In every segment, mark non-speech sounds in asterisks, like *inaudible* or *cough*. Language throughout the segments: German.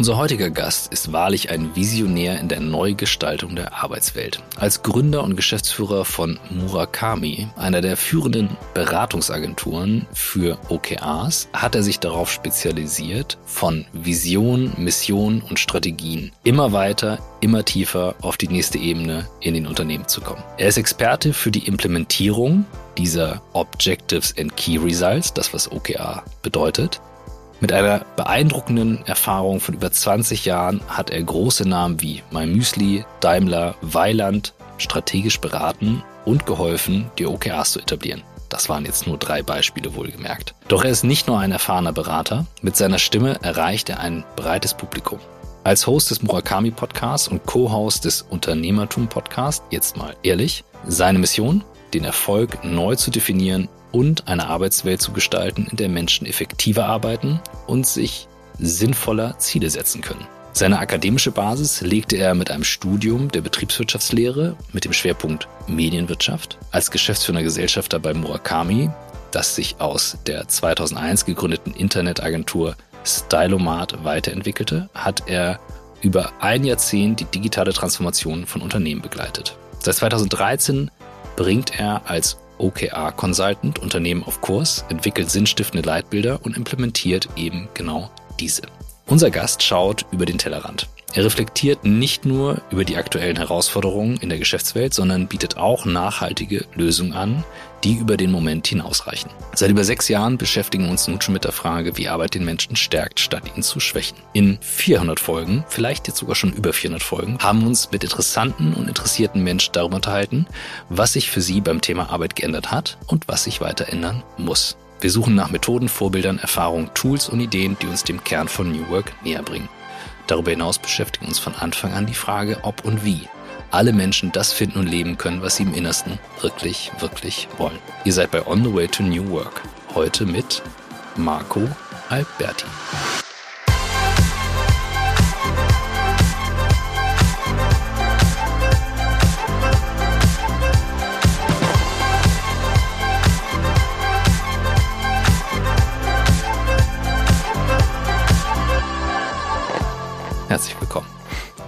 Unser heutiger Gast ist wahrlich ein Visionär in der Neugestaltung der Arbeitswelt. Als Gründer und Geschäftsführer von Murakami, einer der führenden Beratungsagenturen für OKRs, hat er sich darauf spezialisiert, von Vision, Mission und Strategien immer weiter, immer tiefer auf die nächste Ebene in den Unternehmen zu kommen. Er ist Experte für die Implementierung dieser Objectives and Key Results, das was OKR bedeutet, mit einer beeindruckenden Erfahrung von über 20 Jahren hat er große Namen wie MyMüsli, Daimler, Weiland strategisch beraten und geholfen, die OKRs zu etablieren. Das waren jetzt nur drei Beispiele wohlgemerkt. Doch er ist nicht nur ein erfahrener Berater, mit seiner Stimme erreicht er ein breites Publikum. Als Host des Murakami Podcasts und Co-Host des Unternehmertum Podcasts, jetzt mal ehrlich, seine Mission, den Erfolg neu zu definieren und eine Arbeitswelt zu gestalten, in der Menschen effektiver arbeiten und sich sinnvoller Ziele setzen können. Seine akademische Basis legte er mit einem Studium der Betriebswirtschaftslehre mit dem Schwerpunkt Medienwirtschaft als geschäftsführender Gesellschafter bei Murakami, das sich aus der 2001 gegründeten Internetagentur Stylomat weiterentwickelte, hat er über ein Jahrzehnt die digitale Transformation von Unternehmen begleitet. Seit 2013 bringt er als OKR Consultant Unternehmen auf Kurs, entwickelt sinnstiftende Leitbilder und implementiert eben genau diese. Unser Gast schaut über den Tellerrand. Er reflektiert nicht nur über die aktuellen Herausforderungen in der Geschäftswelt, sondern bietet auch nachhaltige Lösungen an, die über den Moment hinausreichen. Seit über sechs Jahren beschäftigen wir uns nun schon mit der Frage, wie Arbeit den Menschen stärkt, statt ihn zu schwächen. In 400 Folgen, vielleicht jetzt sogar schon über 400 Folgen, haben wir uns mit interessanten und interessierten Menschen darüber unterhalten, was sich für sie beim Thema Arbeit geändert hat und was sich weiter ändern muss. Wir suchen nach Methoden, Vorbildern, Erfahrungen, Tools und Ideen, die uns dem Kern von New Work näher bringen. Darüber hinaus beschäftigen uns von Anfang an die Frage, ob und wie alle Menschen das finden und leben können, was sie im Innersten wirklich, wirklich wollen. Ihr seid bei On the Way to New Work. Heute mit Marco Alberti. Herzlich willkommen.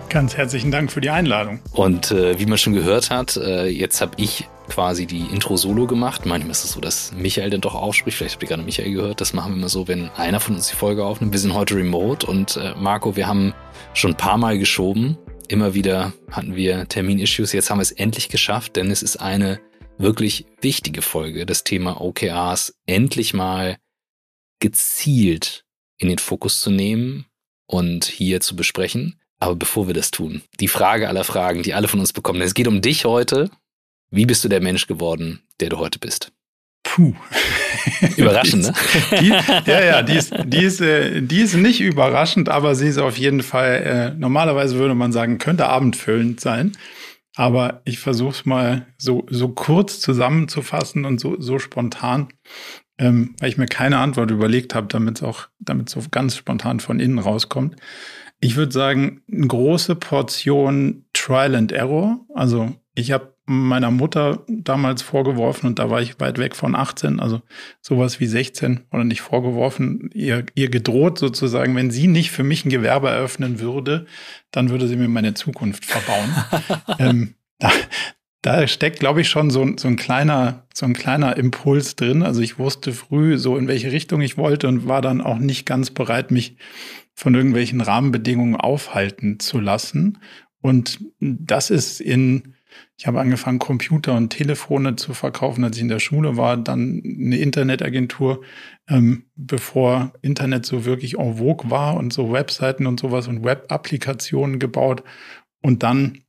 Ganz herzlichen Dank für die Einladung. Und äh, wie man schon gehört hat, äh, jetzt habe ich quasi die Intro-Solo gemacht. Manchmal ist es so, dass Michael dann doch aufspricht. Vielleicht habt ihr gerade Michael gehört. Das machen wir immer so, wenn einer von uns die Folge aufnimmt. Wir sind heute remote und äh, Marco, wir haben schon ein paar Mal geschoben. Immer wieder hatten wir Termin-Issues. Jetzt haben wir es endlich geschafft, denn es ist eine wirklich wichtige Folge, das Thema OKRs endlich mal gezielt in den Fokus zu nehmen und hier zu besprechen. Aber bevor wir das tun, die Frage aller Fragen, die alle von uns bekommen. Es geht um dich heute. Wie bist du der Mensch geworden, der du heute bist? Puh. *laughs* Überraschend, ne? *laughs* Die, ja, ja, die ist, die, ist, äh, die ist nicht überraschend, aber sie ist auf jeden Fall, äh, normalerweise würde man sagen, könnte abendfüllend sein. Aber ich versuche es mal so, so kurz zusammenzufassen und so, so spontan ähm, weil ich mir keine Antwort überlegt habe, damit es auch, damit so ganz spontan von innen rauskommt. Ich würde sagen, eine große Portion Trial and Error. Also ich habe meiner Mutter damals vorgeworfen und da war ich weit weg von 18, also sowas wie 16 oder nicht vorgeworfen, ihr, ihr gedroht sozusagen, wenn sie nicht für mich ein Gewerbe eröffnen würde, dann würde sie mir meine Zukunft verbauen. *laughs* ähm, da, da steckt, glaube ich, schon so, so, ein kleiner, so ein kleiner Impuls drin. Also ich wusste früh so, in welche Richtung ich wollte und war dann auch nicht ganz bereit, mich von irgendwelchen Rahmenbedingungen aufhalten zu lassen. Und das ist in, ich habe angefangen, Computer und Telefone zu verkaufen, als ich in der Schule war, dann eine Internetagentur, ähm, bevor Internet so wirklich en vogue war und so Webseiten und sowas und Web-Applikationen gebaut. Und dann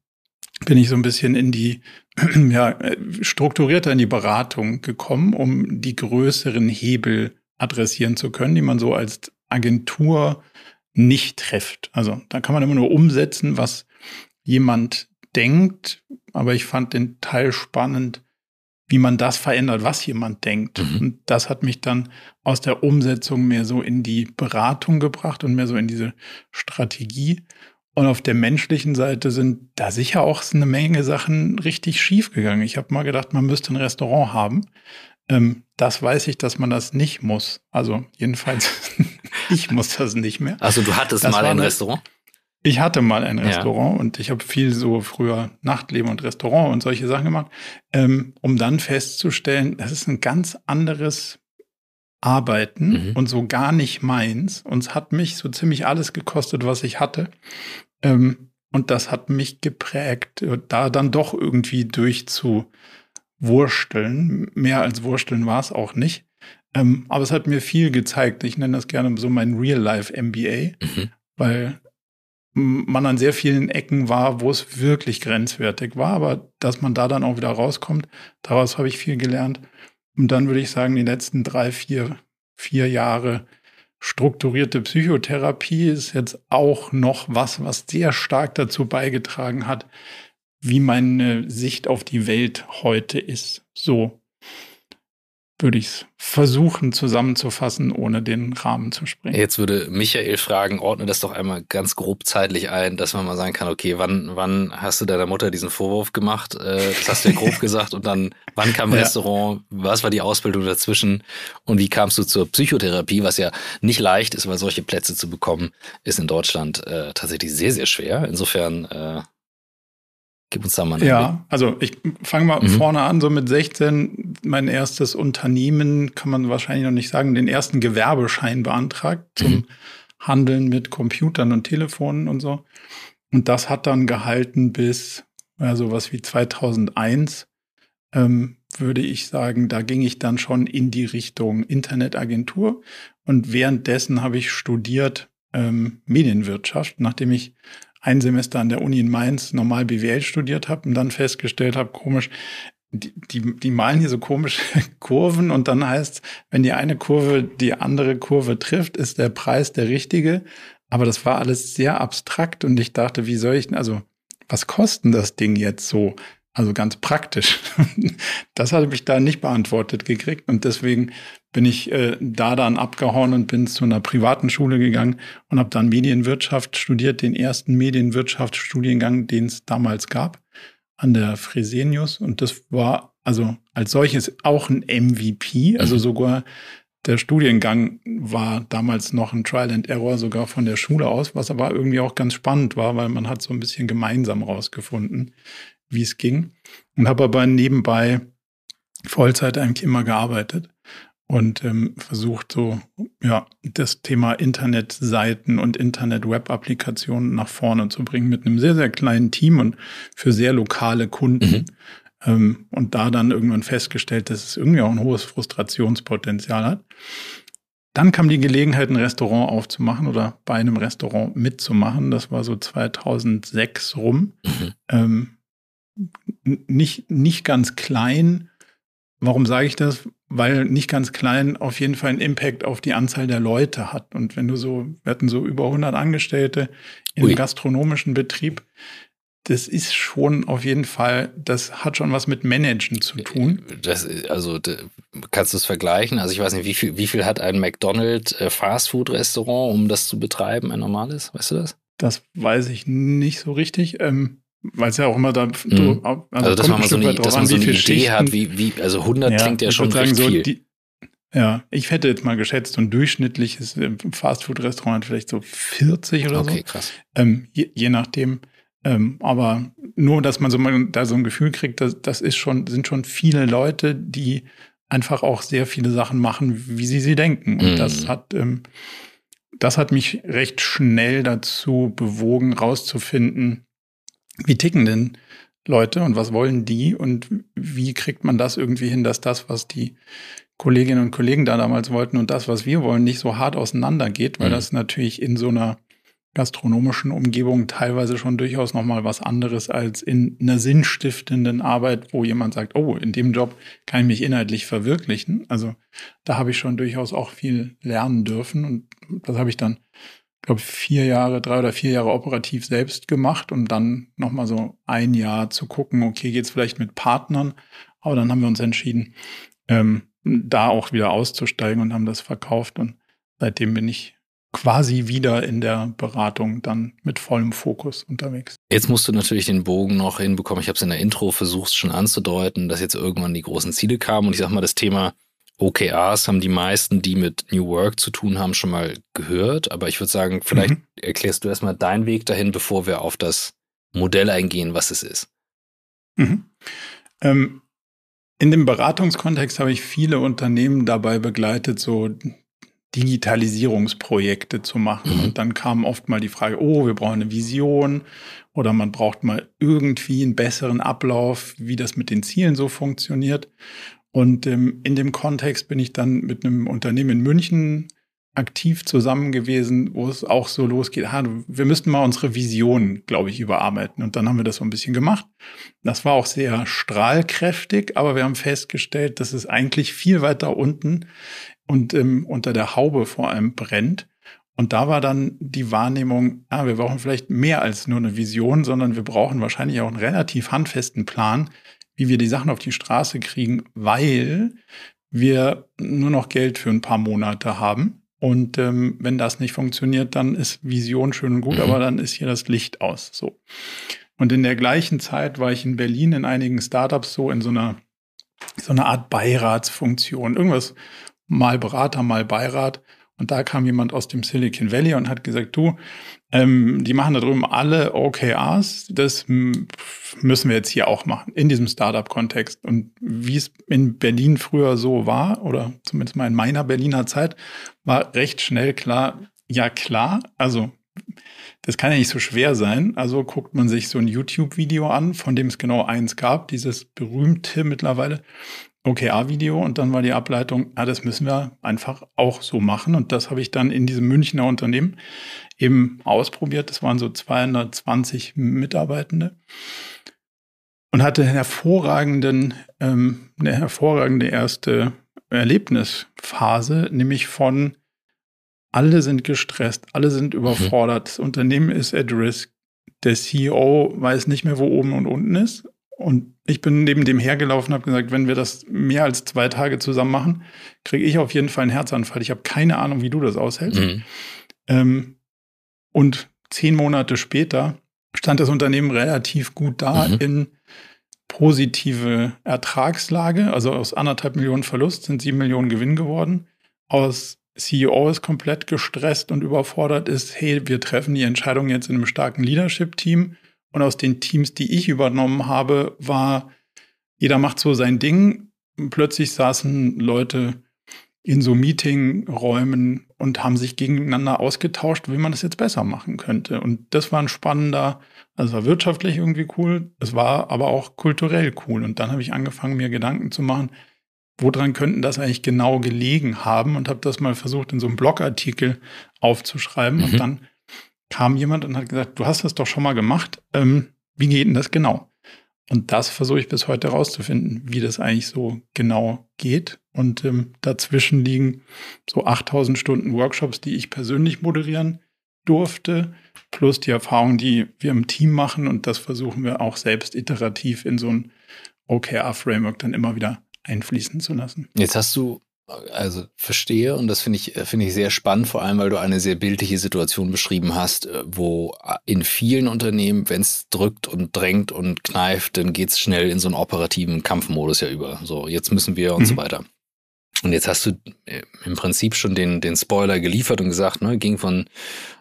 bin ich so ein bisschen in die, *clears throat* ja, strukturierter in die Beratung gekommen, um die größeren Hebel adressieren zu können, die man so als Agentur nicht trifft. Also da kann man immer nur umsetzen, was jemand denkt, aber ich fand den Teil spannend, wie man das verändert, was jemand denkt. Mhm. Und das hat mich dann aus der Umsetzung mehr so in die Beratung gebracht und mehr so in diese Strategie. Und auf der menschlichen Seite sind da sicher auch eine Menge Sachen richtig schief gegangen. Ich habe mal gedacht, man müsste ein Restaurant haben. Ähm, das weiß ich, dass man das nicht muss. Also jedenfalls *laughs* ich muss das nicht mehr. Also du hattest das mal ein Restaurant? Ich hatte mal ein Restaurant ja. und ich habe viel so früher Nachtleben und Restaurant und solche Sachen gemacht, ähm, um dann festzustellen, das ist ein ganz anderes Arbeiten mhm. und so gar nicht meins. Und es hat mich so ziemlich alles gekostet, was ich hatte. Ähm, und das hat mich geprägt, da dann doch irgendwie durchzuwursteln. Mehr als wursteln war es auch nicht. Ähm, aber es hat mir viel gezeigt. Ich nenne das gerne so mein Real-Life-MBA, mhm. weil man an sehr vielen Ecken war, wo es wirklich grenzwertig war, aber dass man da dann auch wieder rauskommt, daraus habe ich viel gelernt. Und dann würde ich sagen, die letzten drei, vier, vier Jahre strukturierte Psychotherapie ist jetzt auch noch was, was sehr stark dazu beigetragen hat, wie meine Sicht auf die Welt heute ist. So würde ich es versuchen zusammenzufassen, ohne den Rahmen zu sprengen. Jetzt würde Michael fragen, ordne das doch einmal ganz grob zeitlich ein, dass man mal sagen kann, okay, wann, wann hast du deiner Mutter diesen Vorwurf gemacht? Äh, das hast du ja grob *laughs* gesagt. Und dann, wann kam ja. Restaurant? Was war die Ausbildung dazwischen? Und wie kamst du zur Psychotherapie, was ja nicht leicht ist, weil solche Plätze zu bekommen, ist in Deutschland äh, tatsächlich sehr, sehr schwer. Insofern äh, Gib uns da mal eine Ja, Idee. also ich fange mal mhm. vorne an, so mit 16, mein erstes Unternehmen, kann man wahrscheinlich noch nicht sagen, den ersten Gewerbeschein beantragt zum mhm. Handeln mit Computern und Telefonen und so. Und das hat dann gehalten bis ja, sowas wie 2001, ähm, würde ich sagen. Da ging ich dann schon in die Richtung Internetagentur. Und währenddessen habe ich studiert ähm, Medienwirtschaft, nachdem ich ein Semester an der Uni in Mainz normal BWL studiert habe und dann festgestellt habe, komisch, die, die, die malen hier so komische *laughs* Kurven und dann heißt, wenn die eine Kurve die andere Kurve trifft, ist der Preis der richtige. Aber das war alles sehr abstrakt und ich dachte, wie soll ich, also was kosten das Ding jetzt so? Also ganz praktisch. *laughs* Das hatte ich da nicht beantwortet gekriegt und deswegen bin ich äh, da dann abgehauen und bin zu einer privaten Schule gegangen und habe dann Medienwirtschaft studiert, den ersten Medienwirtschaftsstudiengang, den es damals gab, an der Fresenius. Und das war also als solches auch ein MVP, also mhm. sogar der Studiengang war damals noch ein Trial and Error sogar von der Schule aus, was aber irgendwie auch ganz spannend war, weil man hat so ein bisschen gemeinsam rausgefunden, wie es ging. Und habe aber nebenbei Vollzeit eigentlich immer gearbeitet und ähm, versucht so ja das Thema Internetseiten und Internet-Web-Applikationen nach vorne zu bringen mit einem sehr sehr kleinen Team und für sehr lokale Kunden mhm. ähm, und da dann irgendwann festgestellt, dass es irgendwie auch ein hohes Frustrationspotenzial hat. Dann kam die Gelegenheit, ein Restaurant aufzumachen oder bei einem Restaurant mitzumachen. Das war so 2006 rum. Mhm. Ähm, nicht, nicht ganz klein. Warum sage ich das? Weil nicht ganz klein auf jeden Fall einen Impact auf die Anzahl der Leute hat. Und wenn du so, wir hatten so über 100 Angestellte im Ui. gastronomischen Betrieb, das ist schon auf jeden Fall, das hat schon was mit Managen zu tun. Das, also kannst du es vergleichen? Also ich weiß nicht, wie viel, wie viel hat ein McDonald's äh, Fastfood-Restaurant, um das zu betreiben, ein normales? Weißt du das? Das weiß ich nicht so richtig. Ähm, weil es ja auch immer da, mhm. du, also, also dass man mal so eine, dass man so eine Idee Schichten, hat, wie, wie, also 100 ja, klingt ja schon sagen, so viel. Die, ja, ich hätte jetzt mal geschätzt, so ein durchschnittliches äh, Fastfood-Restaurant vielleicht so 40 oder okay, so. Okay, krass. Ähm, je, je, nachdem. Ähm, aber nur, dass man so mal da so ein Gefühl kriegt, das, das ist schon, sind schon viele Leute, die einfach auch sehr viele Sachen machen, wie sie sie denken. Und mhm. das hat, ähm, das hat mich recht schnell dazu bewogen, rauszufinden, wie ticken denn Leute und was wollen die und wie kriegt man das irgendwie hin, dass das, was die Kolleginnen und Kollegen da damals wollten und das, was wir wollen, nicht so hart auseinandergeht, weil mhm. das natürlich in so einer gastronomischen Umgebung teilweise schon durchaus nochmal was anderes als in einer sinnstiftenden Arbeit, wo jemand sagt, oh, in dem Job kann ich mich inhaltlich verwirklichen. Also da habe ich schon durchaus auch viel lernen dürfen und das habe ich dann glaube, vier Jahre, drei oder vier Jahre operativ selbst gemacht und dann nochmal so ein Jahr zu gucken, okay, geht's vielleicht mit Partnern? Aber dann haben wir uns entschieden, ähm, da auch wieder auszusteigen und haben das verkauft. Und seitdem bin ich quasi wieder in der Beratung dann mit vollem Fokus unterwegs. Jetzt musst du natürlich den Bogen noch hinbekommen. Ich habe es in der Intro versucht schon anzudeuten, dass jetzt irgendwann die großen Ziele kamen. Und ich sag mal, das Thema OKRs haben die meisten, die mit New Work zu tun haben, schon mal gehört. Aber ich würde sagen, vielleicht mhm. erklärst du erstmal deinen Weg dahin, bevor wir auf das Modell eingehen, was es ist. Mhm. Ähm, in dem Beratungskontext habe ich viele Unternehmen dabei begleitet, so Digitalisierungsprojekte zu machen. Mhm. Und dann kam oft mal die Frage, oh, wir brauchen eine Vision oder man braucht mal irgendwie einen besseren Ablauf, wie das mit den Zielen so funktioniert. Und ähm, in dem Kontext bin ich dann mit einem Unternehmen in München aktiv zusammen gewesen, wo es auch so losgeht, ha, wir müssten mal unsere Vision, glaube ich, überarbeiten. Und dann haben wir das so ein bisschen gemacht. Das war auch sehr strahlkräftig, aber wir haben festgestellt, dass es eigentlich viel weiter unten und ähm, unter der Haube vor allem brennt. Und da war dann die Wahrnehmung, ah, wir brauchen vielleicht mehr als nur eine Vision, sondern wir brauchen wahrscheinlich auch einen relativ handfesten Plan, wie wir die Sachen auf die Straße kriegen, weil wir nur noch Geld für ein paar Monate haben. Und ähm, wenn das nicht funktioniert, dann ist Vision schön und gut, mhm. aber dann ist hier das Licht aus. So. Und in der gleichen Zeit war ich in Berlin in einigen Startups so in so einer so eine Art Beiratsfunktion. Irgendwas mal Berater, mal Beirat. Und da kam jemand aus dem Silicon Valley und hat gesagt, du, ähm, die machen da drüben alle OKRs, das müssen wir jetzt hier auch machen, in diesem Startup-Kontext. Und wie es in Berlin früher so war, oder zumindest mal in meiner Berliner Zeit, war recht schnell klar, ja klar, also das kann ja nicht so schwer sein. Also guckt man sich so ein YouTube-Video an, von dem es genau eins gab, dieses berühmte mittlerweile OKR-Video und dann war die Ableitung, ah, das müssen wir einfach auch so machen. Und das habe ich dann in diesem Münchner Unternehmen eben ausprobiert. Das waren so 220 Mitarbeitende und hatte hervorragenden, ähm, eine hervorragende erste Erlebnisphase, nämlich von alle sind gestresst, alle sind überfordert, das Unternehmen ist at risk, der CEO weiß nicht mehr, wo oben und unten ist und ich bin neben dem hergelaufen und habe gesagt, wenn wir das mehr als zwei Tage zusammen machen, kriege ich auf jeden Fall einen Herzanfall. Ich habe keine Ahnung, wie du das aushältst. Mhm. Ähm, und zehn Monate später stand das Unternehmen relativ gut da mhm. in positive Ertragslage. Also aus anderthalb Millionen Verlust sind sieben Millionen Gewinn geworden. Aus CEO ist komplett gestresst und überfordert ist, hey, wir treffen die Entscheidung jetzt in einem starken Leadership-Team und aus den Teams, die ich übernommen habe, war, jeder macht so sein Ding. Plötzlich saßen Leute in so Meetingräumen und haben sich gegeneinander ausgetauscht, wie man das jetzt besser machen könnte. Und das war ein spannender, also war wirtschaftlich irgendwie cool, es war aber auch kulturell cool. Und dann habe ich angefangen, mir Gedanken zu machen, woran könnten das eigentlich genau gelegen haben und habe das mal versucht, in so einem Blogartikel aufzuschreiben. Mhm. Und dann kam jemand und hat gesagt, du hast das doch schon mal gemacht. Ähm, wie geht denn das genau? Und das versuche ich bis heute herauszufinden, wie das eigentlich so genau geht. Und ähm, dazwischen liegen so 8000 Stunden Workshops, die ich persönlich moderieren durfte, plus die Erfahrungen, die wir im Team machen. Und das versuchen wir auch selbst iterativ in so ein OKR-Framework dann immer wieder einfließen zu lassen. Jetzt hast du also verstehe und das finde ich finde ich sehr spannend, vor allem weil du eine sehr bildliche Situation beschrieben hast, äh, wo in vielen Unternehmen, wenn es drückt und drängt und kneift, dann geht es schnell in so einen operativen Kampfmodus ja über. So jetzt müssen wir und mhm. so weiter. Und jetzt hast du äh, im Prinzip schon den den Spoiler geliefert und gesagt, ne, ging von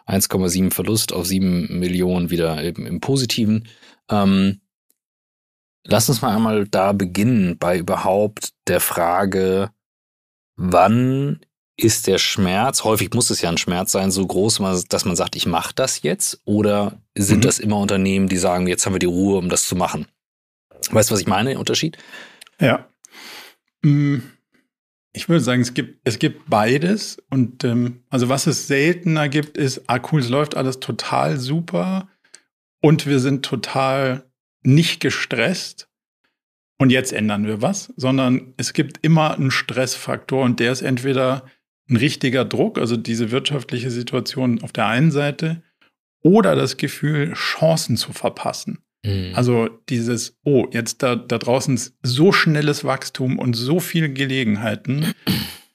1,7 Verlust auf 7 Millionen wieder im, im Positiven. Ähm, lass uns mal einmal da beginnen bei überhaupt der Frage wann ist der Schmerz, häufig muss es ja ein Schmerz sein, so groß, dass man sagt, ich mache das jetzt? Oder sind mhm. das immer Unternehmen, die sagen, jetzt haben wir die Ruhe, um das zu machen? Weißt du, was ich meine, Unterschied? Ja. Mm, ich würde sagen, es gibt, es gibt beides. Und ähm, also was es seltener gibt, ist, ah cool, es läuft alles total super und wir sind total nicht gestresst und jetzt ändern wir was, sondern es gibt immer einen Stressfaktor und der ist entweder ein richtiger Druck, also diese wirtschaftliche Situation auf der einen Seite, oder das Gefühl, Chancen zu verpassen. Mhm. Also dieses, oh, jetzt da, da draußen ist so schnelles Wachstum und so viele Gelegenheiten.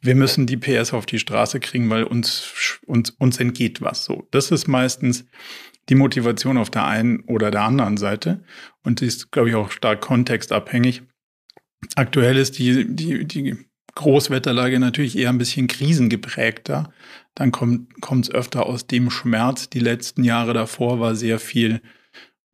Wir müssen die PS auf die Straße kriegen, weil uns, uns, uns entgeht was. So, das ist meistens die Motivation auf der einen oder der anderen Seite. Und die ist, glaube ich, auch stark kontextabhängig. Aktuell ist die, die, die Großwetterlage natürlich eher ein bisschen krisengeprägter. Dann kommt es öfter aus dem Schmerz. Die letzten Jahre davor war sehr viel,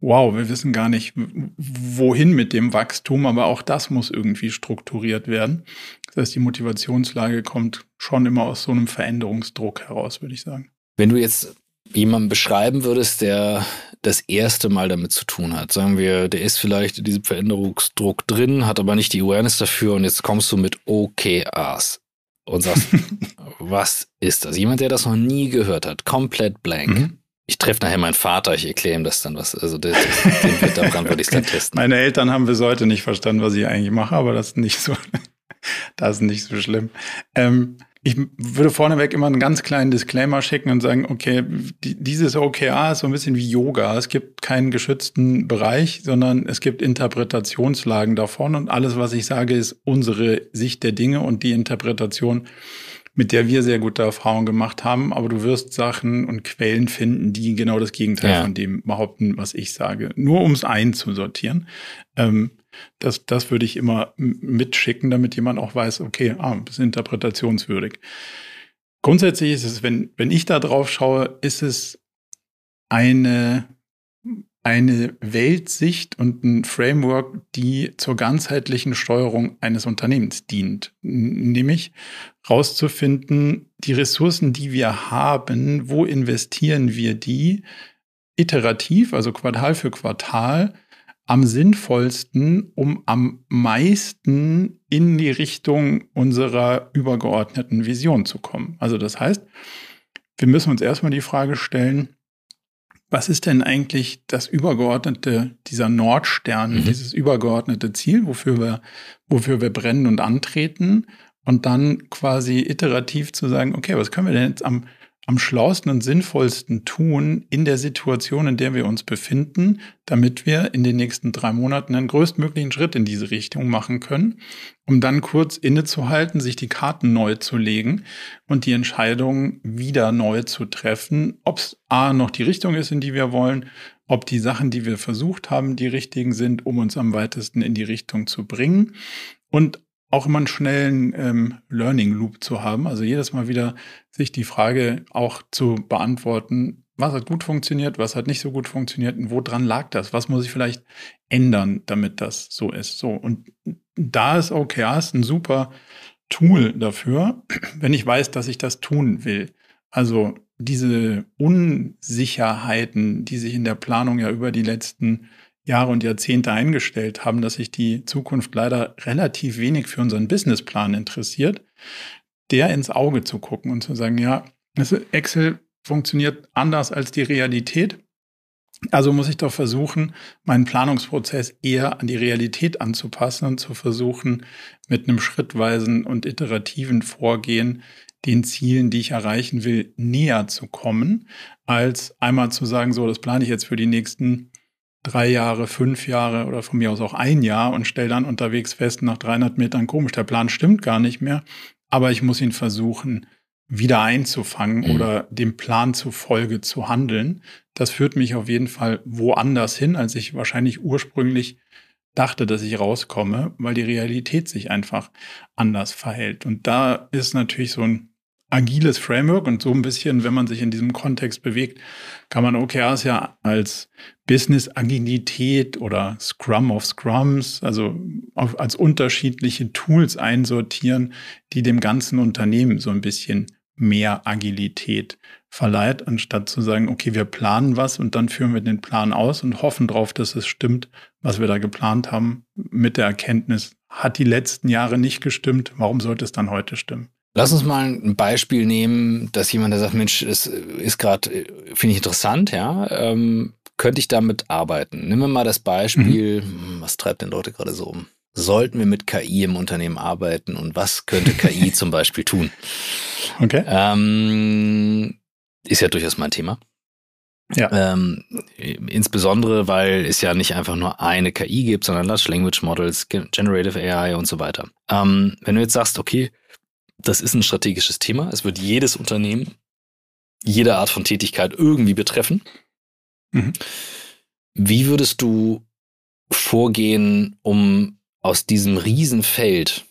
wow, wir wissen gar nicht, wohin mit dem Wachstum, aber auch das muss irgendwie strukturiert werden. Das heißt, die Motivationslage kommt schon immer aus so einem Veränderungsdruck heraus, würde ich sagen. Wenn du jetzt jemanden beschreiben würdest, der das erste Mal damit zu tun hat. Sagen wir, der ist vielleicht in diesem Veränderungsdruck drin, hat aber nicht die Awareness dafür und jetzt kommst du mit OKRs und sagst, *laughs* was ist das? Jemand, der das noch nie gehört hat, komplett blank. Mhm. Ich treffe nachher meinen Vater, ich erkläre ihm das dann was. Also das, den wird daran *laughs* würde ich dann testen. Meine Eltern haben bis heute nicht verstanden, was ich eigentlich mache, aber das ist nicht so, *laughs* das ist nicht so schlimm. Ähm, ich würde vorneweg immer einen ganz kleinen Disclaimer schicken und sagen, okay, dieses OKR ist so ein bisschen wie Yoga. Es gibt keinen geschützten Bereich, sondern es gibt Interpretationslagen davon und alles, was ich sage, ist unsere Sicht der Dinge und die Interpretation, mit der wir sehr gute Erfahrungen gemacht haben. Aber du wirst Sachen und Quellen finden, die genau das Gegenteil ja. von dem behaupten, was ich sage. Nur um es einzusortieren. Ähm, das, das würde ich immer mitschicken, damit jemand auch weiß, okay, ah, ist interpretationswürdig. Grundsätzlich ist es, wenn, wenn ich da drauf schaue, ist es eine, eine Weltsicht und ein Framework, die zur ganzheitlichen Steuerung eines Unternehmens dient. Nämlich rauszufinden, die Ressourcen, die wir haben, wo investieren wir die iterativ, also Quartal für Quartal, am sinnvollsten, um am meisten in die Richtung unserer übergeordneten Vision zu kommen. Also das heißt, wir müssen uns erstmal die Frage stellen, was ist denn eigentlich das übergeordnete, dieser Nordstern, mhm. dieses übergeordnete Ziel, wofür wir, wofür wir brennen und antreten? Und dann quasi iterativ zu sagen, okay, was können wir denn jetzt am am schlausten und sinnvollsten tun in der Situation, in der wir uns befinden, damit wir in den nächsten drei Monaten einen größtmöglichen Schritt in diese Richtung machen können, um dann kurz innezuhalten, sich die Karten neu zu legen und die Entscheidung wieder neu zu treffen, ob es A noch die Richtung ist, in die wir wollen, ob die Sachen, die wir versucht haben, die richtigen sind, um uns am weitesten in die Richtung zu bringen und auch immer einen schnellen ähm, Learning Loop zu haben. Also jedes Mal wieder sich die Frage auch zu beantworten, was hat gut funktioniert, was hat nicht so gut funktioniert und woran lag das? Was muss ich vielleicht ändern, damit das so ist? So. Und da ist OKRs ein super Tool dafür, *clears throat* wenn ich weiß, dass ich das tun will. Also diese Unsicherheiten, die sich in der Planung ja über die letzten Jahre und Jahrzehnte eingestellt haben, dass sich die Zukunft leider relativ wenig für unseren Businessplan interessiert, der ins Auge zu gucken und zu sagen, ja, Excel funktioniert anders als die Realität. Also muss ich doch versuchen, meinen Planungsprozess eher an die Realität anzupassen und zu versuchen, mit einem schrittweisen und iterativen Vorgehen den Zielen, die ich erreichen will, näher zu kommen, als einmal zu sagen, so, das plane ich jetzt für die nächsten drei Jahre, fünf Jahre oder von mir aus auch ein Jahr und stelle dann unterwegs fest, nach 300 Metern komisch, der Plan stimmt gar nicht mehr, aber ich muss ihn versuchen, wieder einzufangen mhm. oder dem Plan zufolge zu handeln. Das führt mich auf jeden Fall woanders hin, als ich wahrscheinlich ursprünglich dachte, dass ich rauskomme, weil die Realität sich einfach anders verhält. Und da ist natürlich so ein agiles Framework und so ein bisschen, wenn man sich in diesem Kontext bewegt, kann man OKRs ja als Business-Agilität oder Scrum of Scrums, also auf, als unterschiedliche Tools einsortieren, die dem ganzen Unternehmen so ein bisschen mehr Agilität verleiht, anstatt zu sagen, okay, wir planen was und dann führen wir den Plan aus und hoffen darauf, dass es stimmt, was wir da geplant haben, mit der Erkenntnis, hat die letzten Jahre nicht gestimmt, warum sollte es dann heute stimmen? Lass uns mal ein Beispiel nehmen, dass jemand, der sagt, Mensch, es ist gerade, finde ich interessant, ja, ähm, könnte ich damit arbeiten? Nehmen wir mal das Beispiel, mhm. Hm, was treibt denn Leute gerade so um? Sollten wir mit KI im Unternehmen arbeiten und was könnte KI *laughs* zum Beispiel tun? Okay. Ähm, ist ja durchaus mein Thema. Ja. Ähm, insbesondere, weil es ja nicht einfach nur eine KI gibt, sondern Large Language Models, Generative AI und so weiter. Ähm, wenn du jetzt sagst, okay, das ist ein strategisches Thema. Es wird jedes Unternehmen, jede Art von Tätigkeit irgendwie betreffen. Mhm. Wie würdest du vorgehen, um aus diesem Riesenfeld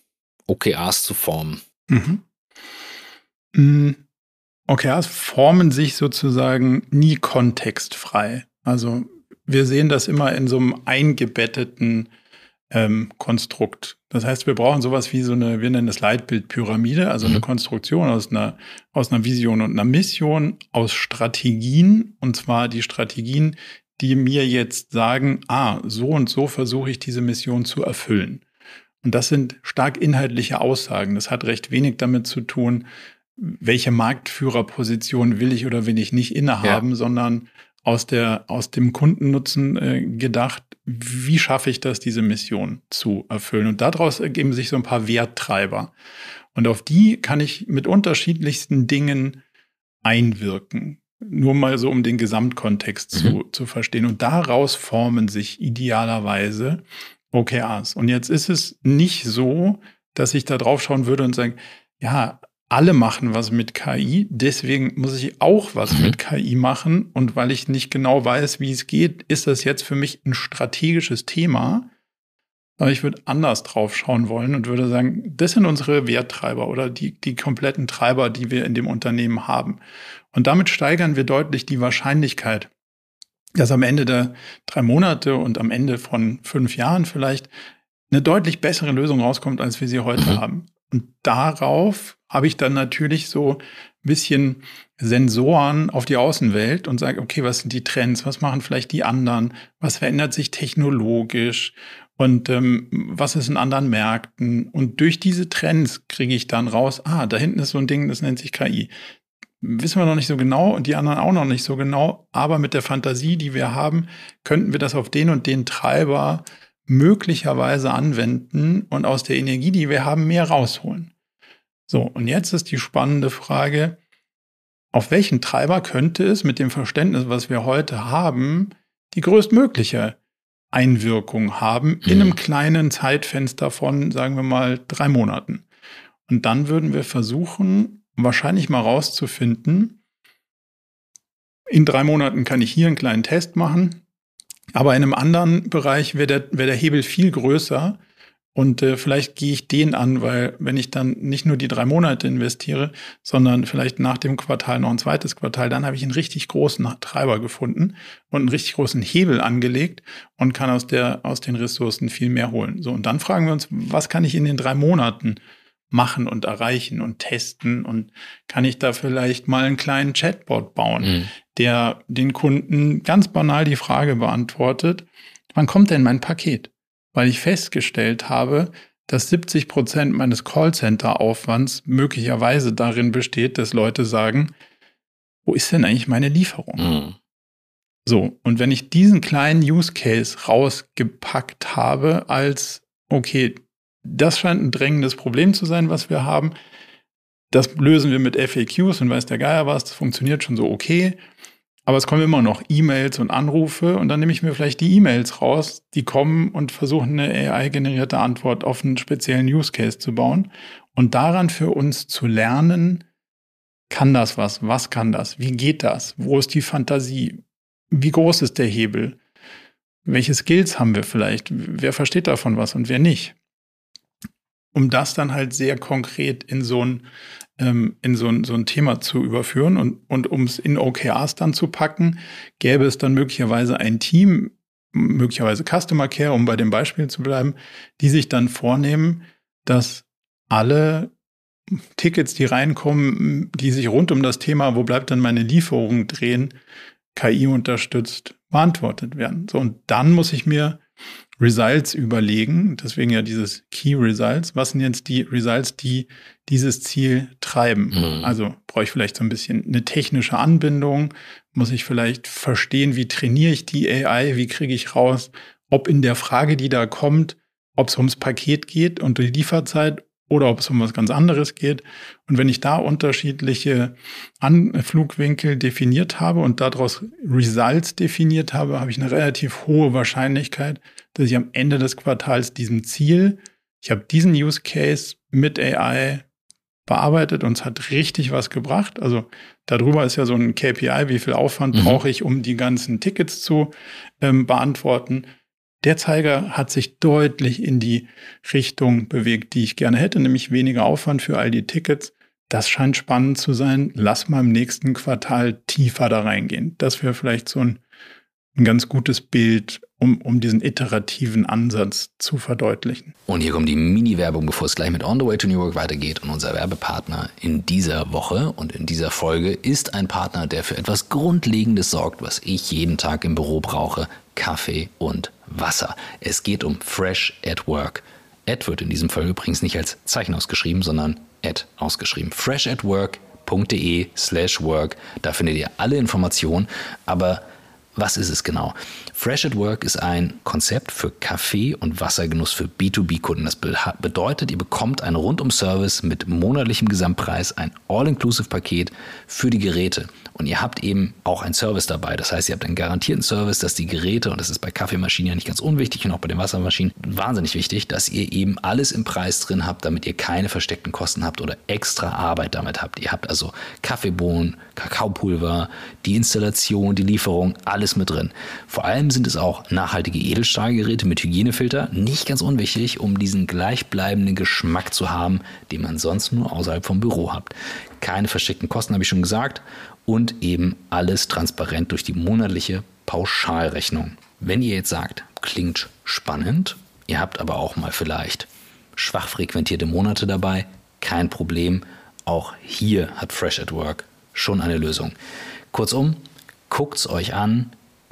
OKRs zu formen? Mhm. Mm, OKRs formen sich sozusagen nie kontextfrei. Also wir sehen das immer in so einem eingebetteten ähm, Konstrukt. Das heißt, wir brauchen sowas wie so eine, wir nennen das Leitbildpyramide, also mhm. eine Konstruktion aus einer, aus einer Vision und einer Mission, aus Strategien, und zwar die Strategien, die mir jetzt sagen, ah, so und so versuche ich diese Mission zu erfüllen. Und das sind stark inhaltliche Aussagen. Das hat recht wenig damit zu tun, welche Marktführerposition will ich oder will ich nicht innehaben, ja. sondern aus, der, aus dem Kundennutzen äh, gedacht, wie schaffe ich das, diese Mission zu erfüllen? Und daraus ergeben sich so ein paar Werttreiber. Und auf die kann ich mit unterschiedlichsten Dingen einwirken. Nur mal so, um den Gesamtkontext mhm. zu, zu verstehen. Und daraus formen sich idealerweise OKRs. Und jetzt ist es nicht so, dass ich da drauf schauen würde und sagen, ja, alle machen was mit KI, deswegen muss ich auch was mhm. mit KI machen. Und weil ich nicht genau weiß, wie es geht, ist das jetzt für mich ein strategisches Thema. Aber ich würde anders drauf schauen wollen und würde sagen, das sind unsere Werttreiber oder die, die kompletten Treiber, die wir in dem Unternehmen haben. Und damit steigern wir deutlich die Wahrscheinlichkeit, dass am Ende der drei Monate und am Ende von fünf Jahren vielleicht eine deutlich bessere Lösung rauskommt, als wir sie heute mhm. haben. Und darauf habe ich dann natürlich so ein bisschen Sensoren auf die Außenwelt und sage, okay, was sind die Trends? Was machen vielleicht die anderen? Was verändert sich technologisch? Und ähm, was ist in anderen Märkten? Und durch diese Trends kriege ich dann raus, ah, da hinten ist so ein Ding, das nennt sich KI. Wissen wir noch nicht so genau und die anderen auch noch nicht so genau, aber mit der Fantasie, die wir haben, könnten wir das auf den und den Treiber möglicherweise anwenden und aus der Energie, die wir haben, mehr rausholen. So, und jetzt ist die spannende Frage, auf welchen Treiber könnte es mit dem Verständnis, was wir heute haben, die größtmögliche Einwirkung haben in einem mhm. kleinen Zeitfenster von, sagen wir mal, drei Monaten. Und dann würden wir versuchen, wahrscheinlich mal rauszufinden, in drei Monaten kann ich hier einen kleinen Test machen, aber in einem anderen Bereich wäre der, wär der Hebel viel größer. Und äh, vielleicht gehe ich den an, weil wenn ich dann nicht nur die drei Monate investiere, sondern vielleicht nach dem Quartal noch ein zweites Quartal, dann habe ich einen richtig großen Treiber gefunden und einen richtig großen Hebel angelegt und kann aus, der, aus den Ressourcen viel mehr holen. So, und dann fragen wir uns, was kann ich in den drei Monaten machen und erreichen und testen und kann ich da vielleicht mal einen kleinen Chatbot bauen, mhm. der den Kunden ganz banal die Frage beantwortet, wann kommt denn mein Paket? Weil ich festgestellt habe, dass 70 Prozent meines Callcenter-Aufwands möglicherweise darin besteht, dass Leute sagen, wo ist denn eigentlich meine Lieferung? Mhm. So, und wenn ich diesen kleinen Use Case rausgepackt habe als, okay, das scheint ein drängendes Problem zu sein, was wir haben. Das lösen wir mit FAQs und weiß der Geier was, das funktioniert schon so okay. Aber es kommen immer noch E-Mails und Anrufe und dann nehme ich mir vielleicht die E-Mails raus, die kommen und versuchen eine AI-generierte Antwort auf einen speziellen Use Case zu bauen und daran für uns zu lernen, kann das was? Was kann das? Wie geht das? Wo ist die Fantasie? Wie groß ist der Hebel? Welche Skills haben wir vielleicht? Wer versteht davon was und wer nicht? Um das dann halt sehr konkret in so ein, ähm, in so ein, so ein Thema zu überführen und, und um es in OKRs dann zu packen, gäbe es dann möglicherweise ein Team, möglicherweise Customer Care, um bei dem Beispiel zu bleiben, die sich dann vornehmen, dass alle Tickets, die reinkommen, die sich rund um das Thema, wo bleibt dann meine Lieferung drehen, KI unterstützt beantwortet werden. So, und dann muss ich mir Results überlegen, deswegen ja dieses Key Results. Was sind jetzt die Results, die dieses Ziel treiben? Mhm. Also brauche ich vielleicht so ein bisschen eine technische Anbindung, muss ich vielleicht verstehen, wie trainiere ich die AI, wie kriege ich raus, ob in der Frage, die da kommt, ob es ums Paket geht und die Lieferzeit oder ob es um was ganz anderes geht. Und wenn ich da unterschiedliche Anflugwinkel definiert habe und daraus Results definiert habe, habe ich eine relativ hohe Wahrscheinlichkeit, dass ich am Ende des Quartals diesem Ziel, ich habe diesen Use Case mit AI bearbeitet und es hat richtig was gebracht. Also darüber ist ja so ein KPI, wie viel Aufwand mhm. brauche ich, um die ganzen Tickets zu ähm, beantworten der Zeiger hat sich deutlich in die Richtung bewegt, die ich gerne hätte, nämlich weniger Aufwand für all die Tickets. Das scheint spannend zu sein. Lass mal im nächsten Quartal tiefer da reingehen. Das wäre vielleicht so ein, ein ganz gutes Bild, um, um diesen iterativen Ansatz zu verdeutlichen. Und hier kommt die Mini-Werbung, bevor es gleich mit On the Way to New York weitergeht. Und unser Werbepartner in dieser Woche und in dieser Folge ist ein Partner, der für etwas Grundlegendes sorgt, was ich jeden Tag im Büro brauche. Kaffee und Wasser. Es geht um Fresh at Work. Ad wird in diesem Fall übrigens nicht als Zeichen ausgeschrieben, sondern Ad ausgeschrieben. freshatwork.de slash work. Da findet ihr alle Informationen, aber was ist es genau? Fresh at Work ist ein Konzept für Kaffee- und Wassergenuss für B2B-Kunden. Das bedeutet, ihr bekommt einen Rundum-Service mit monatlichem Gesamtpreis, ein All-Inclusive-Paket für die Geräte. Und ihr habt eben auch einen Service dabei. Das heißt, ihr habt einen garantierten Service, dass die Geräte, und das ist bei Kaffeemaschinen ja nicht ganz unwichtig und auch bei den Wassermaschinen wahnsinnig wichtig, dass ihr eben alles im Preis drin habt, damit ihr keine versteckten Kosten habt oder extra Arbeit damit habt. Ihr habt also Kaffeebohnen, Kakaopulver, die Installation, die Lieferung, alles mit drin. Vor allem sind es auch nachhaltige Edelstahlgeräte mit Hygienefilter, nicht ganz unwichtig, um diesen gleichbleibenden Geschmack zu haben, den man sonst nur außerhalb vom Büro habt. Keine versteckten Kosten, habe ich schon gesagt, und eben alles transparent durch die monatliche Pauschalrechnung. Wenn ihr jetzt sagt, klingt spannend, ihr habt aber auch mal vielleicht schwach frequentierte Monate dabei, kein Problem. Auch hier hat Fresh at Work schon eine Lösung. Kurzum, guckt es euch an,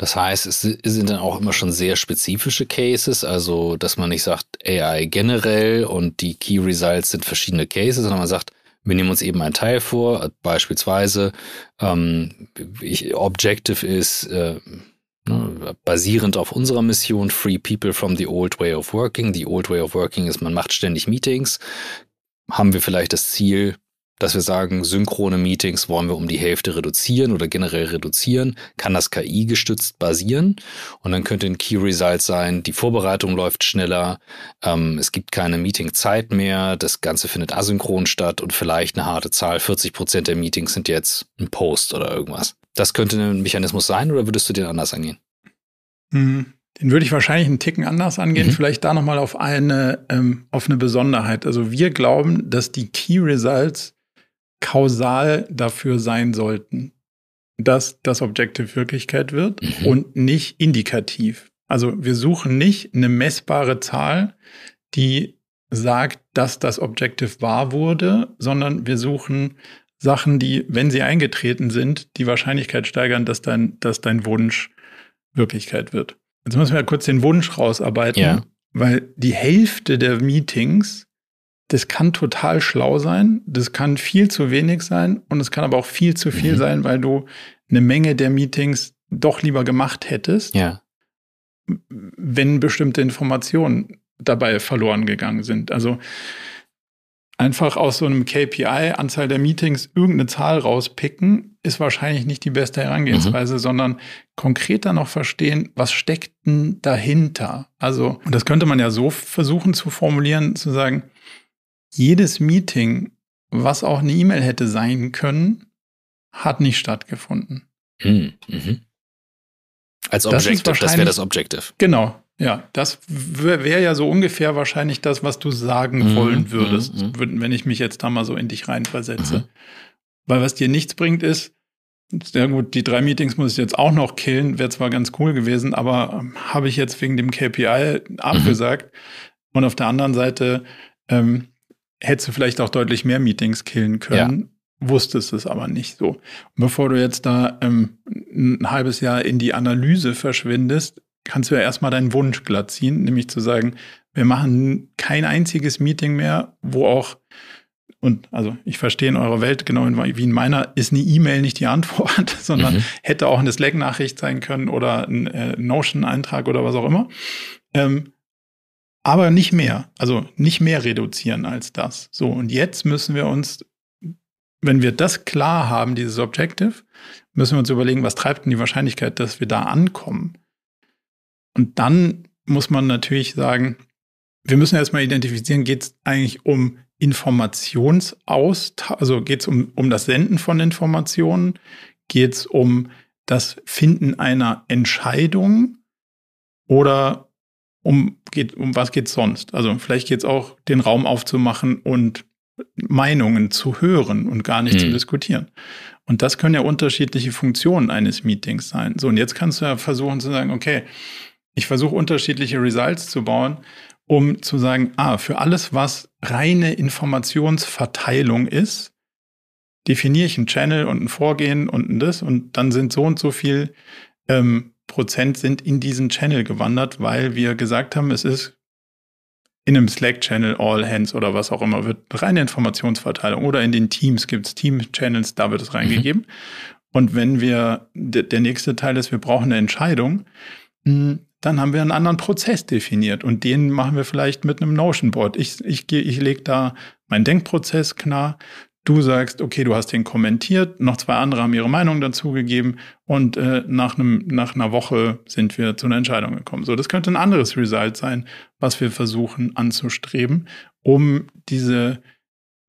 Das heißt, es sind dann auch immer schon sehr spezifische Cases, also dass man nicht sagt AI generell und die Key Results sind verschiedene Cases, sondern man sagt, wir nehmen uns eben einen Teil vor, beispielsweise ähm, ich, Objective ist äh, ne, basierend auf unserer Mission Free People from the Old Way of Working. Die Old Way of Working ist, man macht ständig Meetings. Haben wir vielleicht das Ziel, dass wir sagen, synchrone Meetings wollen wir um die Hälfte reduzieren oder generell reduzieren, kann das KI gestützt basieren und dann könnte ein Key Result sein, die Vorbereitung läuft schneller, ähm, es gibt keine Meetingzeit mehr, das Ganze findet asynchron statt und vielleicht eine harte Zahl, 40 Prozent der Meetings sind jetzt ein Post oder irgendwas. Das könnte ein Mechanismus sein oder würdest du den anders angehen? Mhm. Den würde ich wahrscheinlich einen Ticken anders angehen. Mhm. Vielleicht da nochmal auf eine, ähm, auf eine Besonderheit. Also wir glauben, dass die Key Results kausal dafür sein sollten, dass das Objective Wirklichkeit wird mhm. und nicht indikativ. Also wir suchen nicht eine messbare Zahl, die sagt, dass das Objective wahr wurde, sondern wir suchen Sachen, die, wenn sie eingetreten sind, die Wahrscheinlichkeit steigern, dass dein, dass dein Wunsch Wirklichkeit wird. Jetzt müssen wir kurz den Wunsch rausarbeiten, ja. weil die Hälfte der Meetings das kann total schlau sein, das kann viel zu wenig sein und es kann aber auch viel zu viel mhm. sein, weil du eine Menge der Meetings doch lieber gemacht hättest, ja. wenn bestimmte Informationen dabei verloren gegangen sind. Also einfach aus so einem KPI, Anzahl der Meetings, irgendeine Zahl rauspicken, ist wahrscheinlich nicht die beste Herangehensweise, mhm. sondern konkreter noch verstehen, was steckt denn dahinter? Also, und das könnte man ja so versuchen zu formulieren, zu sagen, jedes Meeting, was auch eine E-Mail hätte sein können, hat nicht stattgefunden. Hm, mhm. Als Objective, das, das wäre das Objective. Genau, ja. Das wäre wär ja so ungefähr wahrscheinlich das, was du sagen mhm, wollen würdest, mhm, mhm. wenn ich mich jetzt da mal so in dich reinversetze. Mhm. Weil was dir nichts bringt, ist, sehr gut, die drei Meetings muss ich jetzt auch noch killen, wäre zwar ganz cool gewesen, aber ähm, habe ich jetzt wegen dem KPI abgesagt. Mhm. Und auf der anderen Seite ähm, hättest du vielleicht auch deutlich mehr Meetings killen können. Ja. Wusstest es aber nicht so. Und bevor du jetzt da ähm, ein halbes Jahr in die Analyse verschwindest, kannst du ja erstmal deinen Wunsch glatt ziehen, nämlich zu sagen, wir machen kein einziges Meeting mehr, wo auch und also ich verstehe in eurer Welt genau wie in meiner, ist eine E-Mail nicht die Antwort, *laughs* sondern mhm. hätte auch eine Slack-Nachricht sein können oder ein äh, Notion-Eintrag oder was auch immer. Ähm, aber nicht mehr, also nicht mehr reduzieren als das. So, und jetzt müssen wir uns, wenn wir das klar haben, dieses Objective, müssen wir uns überlegen, was treibt denn die Wahrscheinlichkeit, dass wir da ankommen? Und dann muss man natürlich sagen, wir müssen erstmal identifizieren, geht es eigentlich um Informationsaustausch, also geht es um, um das Senden von Informationen, geht es um das Finden einer Entscheidung oder um, geht, um was geht es sonst? Also vielleicht geht es auch, den Raum aufzumachen und Meinungen zu hören und gar nicht mhm. zu diskutieren. Und das können ja unterschiedliche Funktionen eines Meetings sein. So, und jetzt kannst du ja versuchen zu sagen, okay, ich versuche unterschiedliche Results zu bauen, um zu sagen, ah, für alles, was reine Informationsverteilung ist, definiere ich einen Channel und ein Vorgehen und ein das und dann sind so und so viel ähm, Prozent sind in diesen Channel gewandert, weil wir gesagt haben, es ist in einem Slack-Channel, All Hands oder was auch immer, wird reine Informationsverteilung oder in den Teams gibt es Team-Channels, da wird es reingegeben. Mhm. Und wenn wir, der nächste Teil ist, wir brauchen eine Entscheidung, hm, dann haben wir einen anderen Prozess definiert und den machen wir vielleicht mit einem Notion Board. Ich, ich, ich lege da meinen Denkprozess klar. Du sagst, okay, du hast den kommentiert, noch zwei andere haben ihre Meinung dazugegeben und äh, nach, einem, nach einer Woche sind wir zu einer Entscheidung gekommen. So, das könnte ein anderes Result sein, was wir versuchen anzustreben, um diese,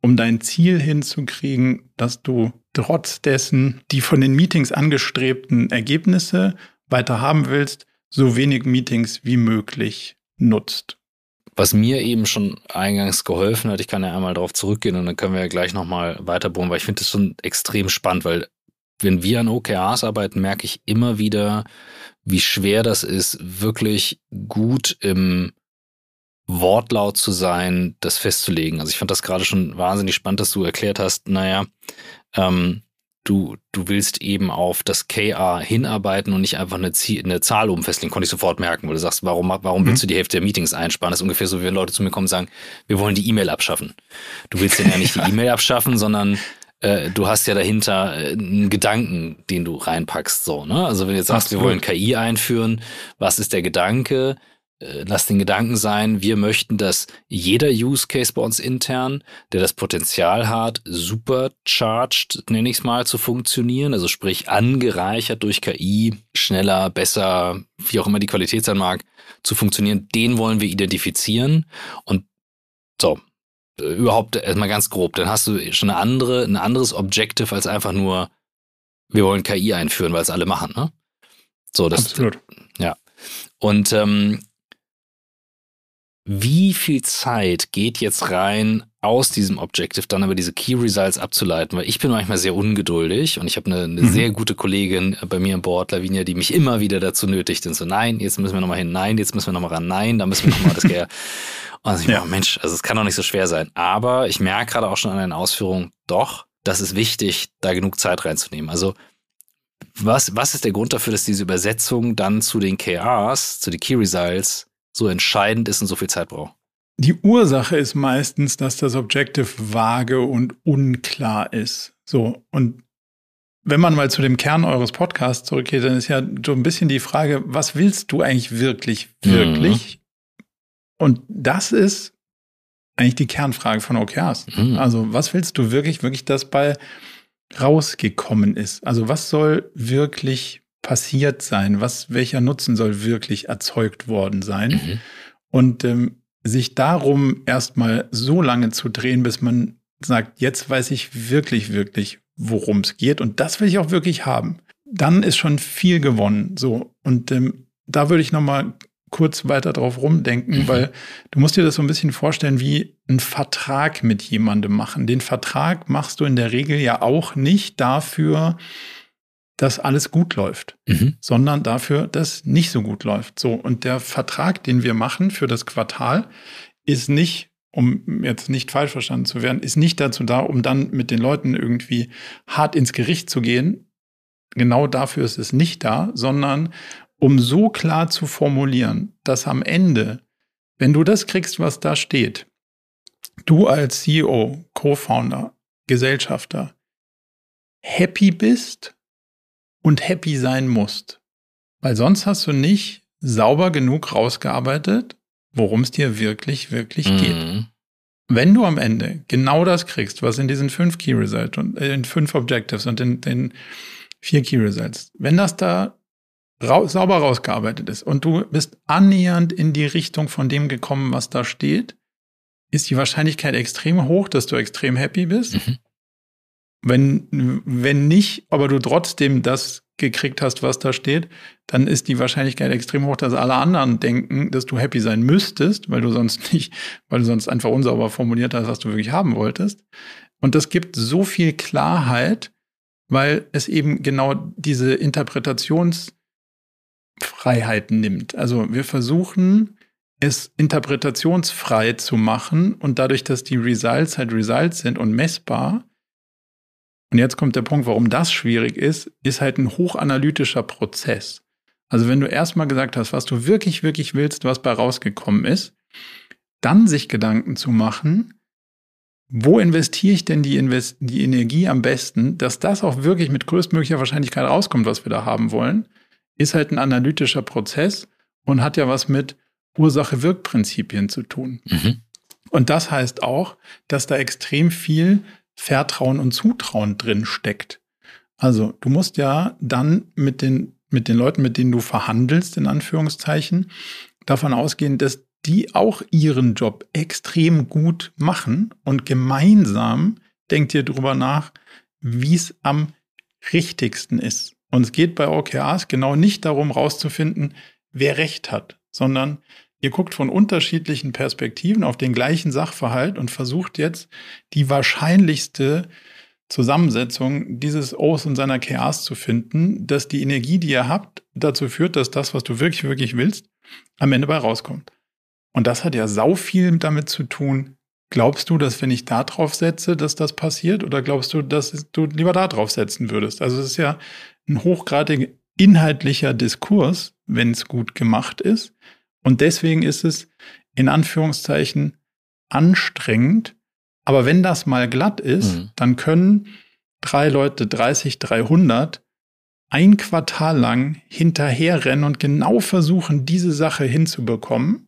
um dein Ziel hinzukriegen, dass du trotz dessen die von den Meetings angestrebten Ergebnisse weiter haben willst, so wenig Meetings wie möglich nutzt. Was mir eben schon eingangs geholfen hat, ich kann ja einmal darauf zurückgehen und dann können wir ja gleich nochmal weiterbohren, weil ich finde das schon extrem spannend, weil wenn wir an OKRs arbeiten, merke ich immer wieder, wie schwer das ist, wirklich gut im Wortlaut zu sein, das festzulegen. Also ich fand das gerade schon wahnsinnig spannend, dass du erklärt hast, naja, ähm, du, du willst eben auf das KA hinarbeiten und nicht einfach eine, Ziel, eine Zahl oben festlegen, konnte ich sofort merken, weil du sagst, warum, warum willst mhm. du die Hälfte der Meetings einsparen? Das ist ungefähr so, wie wenn Leute zu mir kommen und sagen, wir wollen die E-Mail abschaffen. Du willst ja nicht die *laughs* E-Mail abschaffen, sondern äh, du hast ja dahinter äh, einen Gedanken, den du reinpackst, so, ne? Also wenn du jetzt sagst, Absolut. wir wollen KI einführen, was ist der Gedanke? Äh, lass den Gedanken sein, wir möchten, dass jeder Use Case bei uns intern, der das Potenzial hat, supercharged, nenne ich es mal, zu funktionieren, also sprich angereichert durch KI, schneller, besser, wie auch immer die Qualität sein mag, zu funktionieren, den wollen wir identifizieren und so, äh, überhaupt erstmal ganz grob, dann hast du schon eine andere, ein anderes Objective als einfach nur, wir wollen KI einführen, weil es alle machen, ne? So, das, Absolut. ja. Und ähm, wie viel Zeit geht jetzt rein, aus diesem Objective dann aber diese Key Results abzuleiten? Weil ich bin manchmal sehr ungeduldig und ich habe eine, eine mhm. sehr gute Kollegin bei mir im Board, Lavinia, die mich immer wieder dazu nötigt und so, nein, jetzt müssen wir nochmal hin, nein, jetzt müssen wir nochmal ran, nein, da müssen wir nochmal das Geld. Also ich ja. Meine, Mensch, also es kann doch nicht so schwer sein. Aber ich merke gerade auch schon an den Ausführungen, doch, das ist wichtig, da genug Zeit reinzunehmen. Also was, was ist der Grund dafür, dass diese Übersetzung dann zu den KRs, zu den Key Results, so entscheidend ist und so viel Zeit braucht? Die Ursache ist meistens, dass das Objective vage und unklar ist. So, und wenn man mal zu dem Kern eures Podcasts zurückgeht, dann ist ja so ein bisschen die Frage, was willst du eigentlich wirklich, wirklich? Mhm. Und das ist eigentlich die Kernfrage von OKRs. Mhm. Also, was willst du wirklich, wirklich, dass bei rausgekommen ist? Also, was soll wirklich passiert sein? Was, welcher Nutzen soll wirklich erzeugt worden sein? Mhm. Und ähm, sich darum erstmal so lange zu drehen, bis man sagt, jetzt weiß ich wirklich, wirklich, worum es geht. Und das will ich auch wirklich haben. Dann ist schon viel gewonnen. So. Und ähm, da würde ich nochmal kurz weiter drauf rumdenken, mhm. weil du musst dir das so ein bisschen vorstellen wie einen Vertrag mit jemandem machen. Den Vertrag machst du in der Regel ja auch nicht dafür, dass alles gut läuft, mhm. sondern dafür, dass nicht so gut läuft. So, und der Vertrag, den wir machen für das Quartal, ist nicht, um jetzt nicht falsch verstanden zu werden, ist nicht dazu da, um dann mit den Leuten irgendwie hart ins Gericht zu gehen. Genau dafür ist es nicht da, sondern um so klar zu formulieren, dass am Ende, wenn du das kriegst, was da steht, du als CEO, Co-Founder, Gesellschafter happy bist und happy sein musst. Weil sonst hast du nicht sauber genug rausgearbeitet, worum es dir wirklich, wirklich mhm. geht. Wenn du am Ende genau das kriegst, was in diesen fünf Key Results und äh, in fünf Objectives und in den vier Key Results, wenn das da ra sauber rausgearbeitet ist und du bist annähernd in die Richtung von dem gekommen, was da steht, ist die Wahrscheinlichkeit extrem hoch, dass du extrem happy bist. Mhm. Wenn, wenn nicht, aber du trotzdem das gekriegt hast, was da steht, dann ist die Wahrscheinlichkeit extrem hoch, dass alle anderen denken, dass du happy sein müsstest, weil du sonst *laughs* nicht, weil du sonst einfach unsauber formuliert hast, was du wirklich haben wolltest. Und das gibt so viel Klarheit, weil es eben genau diese Interpretationsfreiheit nimmt. Also wir versuchen, es interpretationsfrei zu machen und dadurch, dass die Results halt Results sind und messbar, und jetzt kommt der Punkt, warum das schwierig ist, ist halt ein hochanalytischer Prozess. Also wenn du erstmal gesagt hast, was du wirklich, wirklich willst, was bei rausgekommen ist, dann sich Gedanken zu machen, wo investiere ich denn die, Invest die Energie am besten, dass das auch wirklich mit größtmöglicher Wahrscheinlichkeit rauskommt, was wir da haben wollen, ist halt ein analytischer Prozess und hat ja was mit Ursache-Wirk-Prinzipien zu tun. Mhm. Und das heißt auch, dass da extrem viel Vertrauen und Zutrauen drin steckt. Also du musst ja dann mit den, mit den Leuten, mit denen du verhandelst, in Anführungszeichen, davon ausgehen, dass die auch ihren Job extrem gut machen und gemeinsam denkt ihr darüber nach, wie es am richtigsten ist. Und es geht bei OKRs genau nicht darum, rauszufinden, wer recht hat, sondern Ihr guckt von unterschiedlichen Perspektiven auf den gleichen Sachverhalt und versucht jetzt die wahrscheinlichste Zusammensetzung dieses O's und seiner KRs zu finden, dass die Energie, die ihr habt, dazu führt, dass das, was du wirklich, wirklich willst, am Ende bei rauskommt. Und das hat ja sau viel damit zu tun. Glaubst du, dass wenn ich da drauf setze, dass das passiert? Oder glaubst du, dass du lieber da drauf setzen würdest? Also es ist ja ein hochgradig inhaltlicher Diskurs, wenn es gut gemacht ist. Und deswegen ist es in Anführungszeichen anstrengend. Aber wenn das mal glatt ist, mhm. dann können drei Leute 30, 300 ein Quartal lang hinterherrennen und genau versuchen, diese Sache hinzubekommen.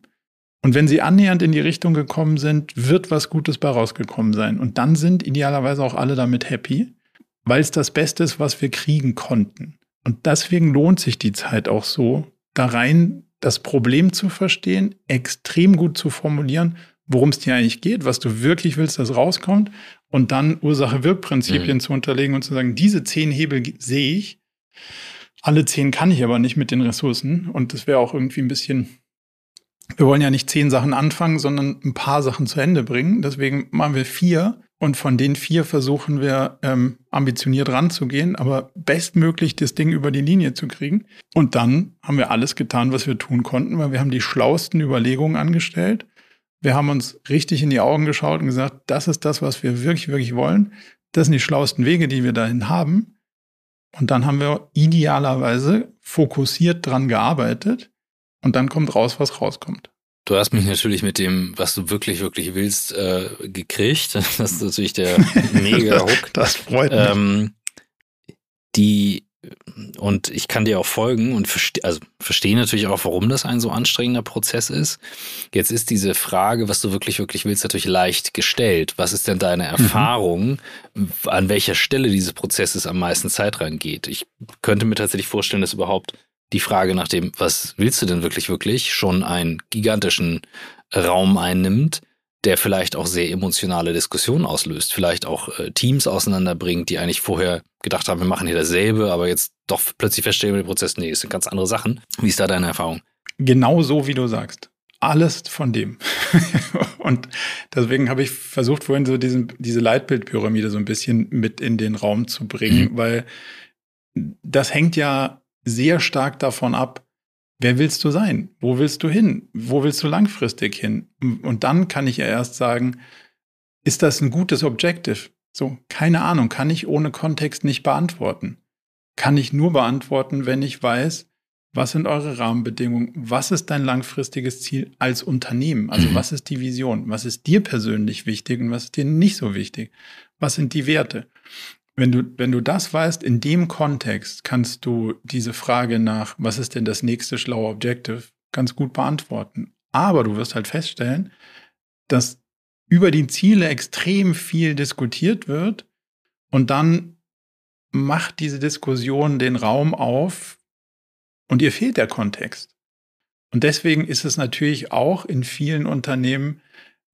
Und wenn sie annähernd in die Richtung gekommen sind, wird was Gutes bei rausgekommen sein. Und dann sind idealerweise auch alle damit happy, weil es das Beste ist, was wir kriegen konnten. Und deswegen lohnt sich die Zeit auch so, da rein das Problem zu verstehen, extrem gut zu formulieren, worum es dir eigentlich geht, was du wirklich willst, dass rauskommt und dann Ursache-Wirk-Prinzipien mhm. zu unterlegen und zu sagen, diese zehn Hebel sehe ich, alle zehn kann ich aber nicht mit den Ressourcen und das wäre auch irgendwie ein bisschen, wir wollen ja nicht zehn Sachen anfangen, sondern ein paar Sachen zu Ende bringen. Deswegen machen wir vier und von den vier versuchen wir ähm, ambitioniert ranzugehen, aber bestmöglich das Ding über die Linie zu kriegen. Und dann haben wir alles getan, was wir tun konnten, weil wir haben die schlauesten Überlegungen angestellt. Wir haben uns richtig in die Augen geschaut und gesagt, das ist das, was wir wirklich, wirklich wollen. Das sind die schlauesten Wege, die wir dahin haben. Und dann haben wir idealerweise fokussiert dran gearbeitet. Und dann kommt raus, was rauskommt. Du hast mich natürlich mit dem, was du wirklich, wirklich willst, äh, gekriegt. *laughs* Das ist natürlich der *laughs* mega Hook. das freut mich. Ähm, die, und ich kann dir auch folgen und verste also verstehe natürlich auch, warum das ein so anstrengender Prozess ist. Jetzt ist diese Frage, was du wirklich, wirklich willst, natürlich leicht gestellt. Was ist denn deine mhm. Erfahrung, mhm. an welcher Stelle dieses Prozesses am meisten Zeit rangeht? Ich könnte mir tatsächlich vorstellen, dass überhaupt die Frage nach dem, was willst du denn wirklich, wirklich, schon einen gigantischen Raum einnimmt, der vielleicht auch sehr emotionale Diskussionen auslöst, vielleicht auch äh, Teams auseinanderbringt, die eigentlich vorher gedacht haben, wir machen hier dasselbe, aber jetzt doch plötzlich feststellen wir den Prozess, nee, es sind ganz andere Sachen. Wie ist da deine Erfahrung? Genau so, wie du sagst. Alles von dem. *laughs* und deswegen habe ich versucht, vorhin so diesen, diese Leitbildpyramide so ein bisschen mit in den Raum zu bringen, mhm. weil das hängt ja sehr stark davon ab, wer willst du sein? Wo willst du hin? Wo willst du langfristig hin? Und dann kann ich ja erst sagen, ist das ein gutes Objective? So, keine Ahnung, kann ich ohne Kontext nicht beantworten. Kann ich nur beantworten, wenn ich weiß, Was sind eure Rahmenbedingungen? Was ist dein langfristiges Ziel als Unternehmen? Also mhm. was ist die Vision? Was ist dir persönlich wichtig und was ist dir nicht so wichtig? Was sind die Werte? Wenn du, wenn du das weißt, in dem Kontext kannst du diese Frage nach, was ist denn das nächste schlaue Objective, ganz gut beantworten. Aber du wirst halt feststellen, dass über die Ziele extrem viel diskutiert wird und dann macht diese Diskussion den Raum auf und ihr fehlt der Kontext. Und deswegen ist es natürlich auch in vielen Unternehmen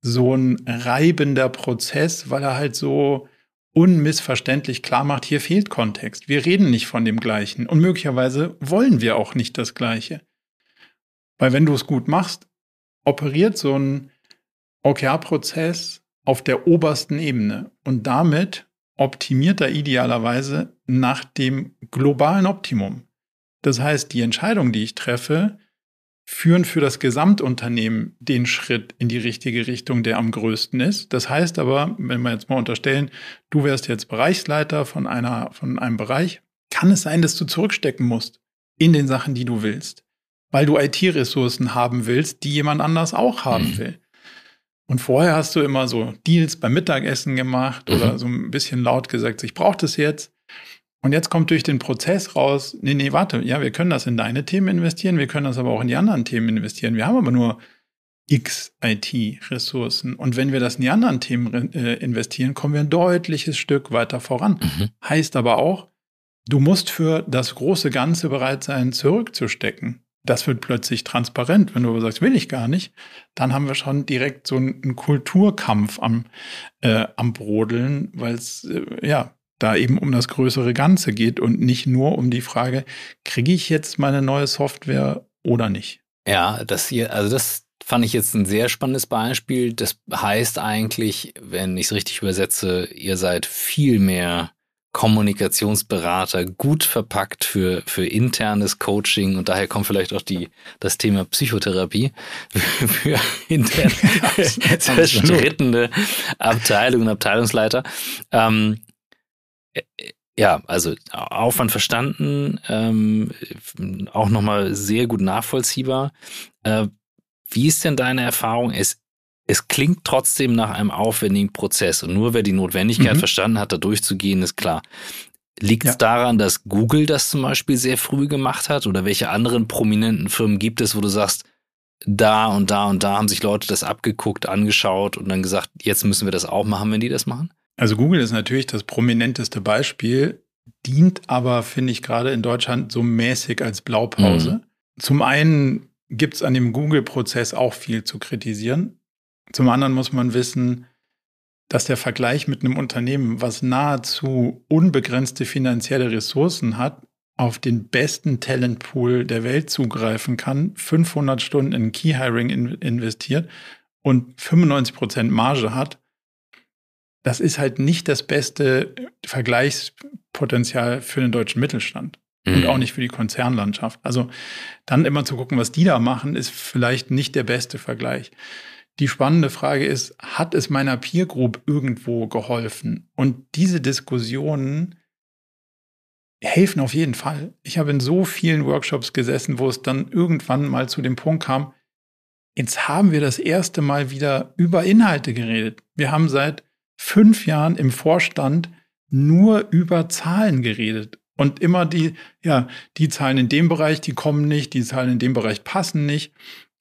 so ein reibender Prozess, weil er halt so unmissverständlich klar macht, hier fehlt Kontext. Wir reden nicht von dem Gleichen und möglicherweise wollen wir auch nicht das Gleiche. Weil wenn du es gut machst, operiert so ein OKR-Prozess auf der obersten Ebene und damit optimiert er idealerweise nach dem globalen Optimum. Das heißt, die Entscheidungen, die ich treffe, führen für das Gesamtunternehmen den Schritt in die richtige Richtung, der am größten ist. Das heißt aber, wenn wir jetzt mal unterstellen, du wärst jetzt Bereichsleiter von einer, von einem Bereich, kann es sein, dass du zurückstecken musst in den Sachen, die du willst, weil du IT-Ressourcen haben willst, die jemand anders auch haben mhm. will. Und vorher hast du immer so Deals beim Mittagessen gemacht mhm. oder so ein bisschen laut gesagt, ich brauche das jetzt. Und jetzt kommt durch den Prozess raus, nee, nee, warte, ja, wir können das in deine Themen investieren, wir können das aber auch in die anderen Themen investieren. Wir haben aber nur x IT-Ressourcen. Und wenn wir das in die anderen Themen äh, investieren, kommen wir ein deutliches Stück weiter voran. Mhm. Heißt aber auch, du musst für das große Ganze bereit sein, zurückzustecken. Das wird plötzlich transparent. Wenn du aber sagst, will ich gar nicht, dann haben wir schon direkt so einen Kulturkampf am, äh, am Brodeln, weil es, äh, ja, da eben um das größere Ganze geht und nicht nur um die Frage, kriege ich jetzt meine neue Software oder nicht? Ja, das hier, also das fand ich jetzt ein sehr spannendes Beispiel. Das heißt eigentlich, wenn ich es richtig übersetze, ihr seid viel mehr Kommunikationsberater, gut verpackt für, für internes Coaching und daher kommt vielleicht auch die, das Thema Psychotherapie *laughs* für intern *laughs* *laughs* zerstrittene Abteilungen, Abteilungsleiter. Ähm, ja, also Aufwand verstanden, ähm, auch nochmal sehr gut nachvollziehbar. Äh, wie ist denn deine Erfahrung? Es, es klingt trotzdem nach einem aufwendigen Prozess und nur wer die Notwendigkeit mhm. verstanden hat, da durchzugehen, ist klar. Liegt es ja. daran, dass Google das zum Beispiel sehr früh gemacht hat oder welche anderen prominenten Firmen gibt es, wo du sagst, da und da und da haben sich Leute das abgeguckt, angeschaut und dann gesagt, jetzt müssen wir das auch machen, wenn die das machen? Also Google ist natürlich das prominenteste Beispiel, dient aber, finde ich, gerade in Deutschland so mäßig als Blaupause. Mhm. Zum einen gibt es an dem Google-Prozess auch viel zu kritisieren. Zum anderen muss man wissen, dass der Vergleich mit einem Unternehmen, was nahezu unbegrenzte finanzielle Ressourcen hat, auf den besten Talentpool der Welt zugreifen kann, 500 Stunden in Key Hiring in investiert und 95 Prozent Marge hat, das ist halt nicht das beste Vergleichspotenzial für den deutschen Mittelstand. Mhm. Und auch nicht für die Konzernlandschaft. Also dann immer zu gucken, was die da machen, ist vielleicht nicht der beste Vergleich. Die spannende Frage ist, hat es meiner Peer Group irgendwo geholfen? Und diese Diskussionen helfen auf jeden Fall. Ich habe in so vielen Workshops gesessen, wo es dann irgendwann mal zu dem Punkt kam, jetzt haben wir das erste Mal wieder über Inhalte geredet. Wir haben seit fünf Jahren im Vorstand nur über Zahlen geredet. Und immer die, ja, die Zahlen in dem Bereich, die kommen nicht, die Zahlen in dem Bereich passen nicht,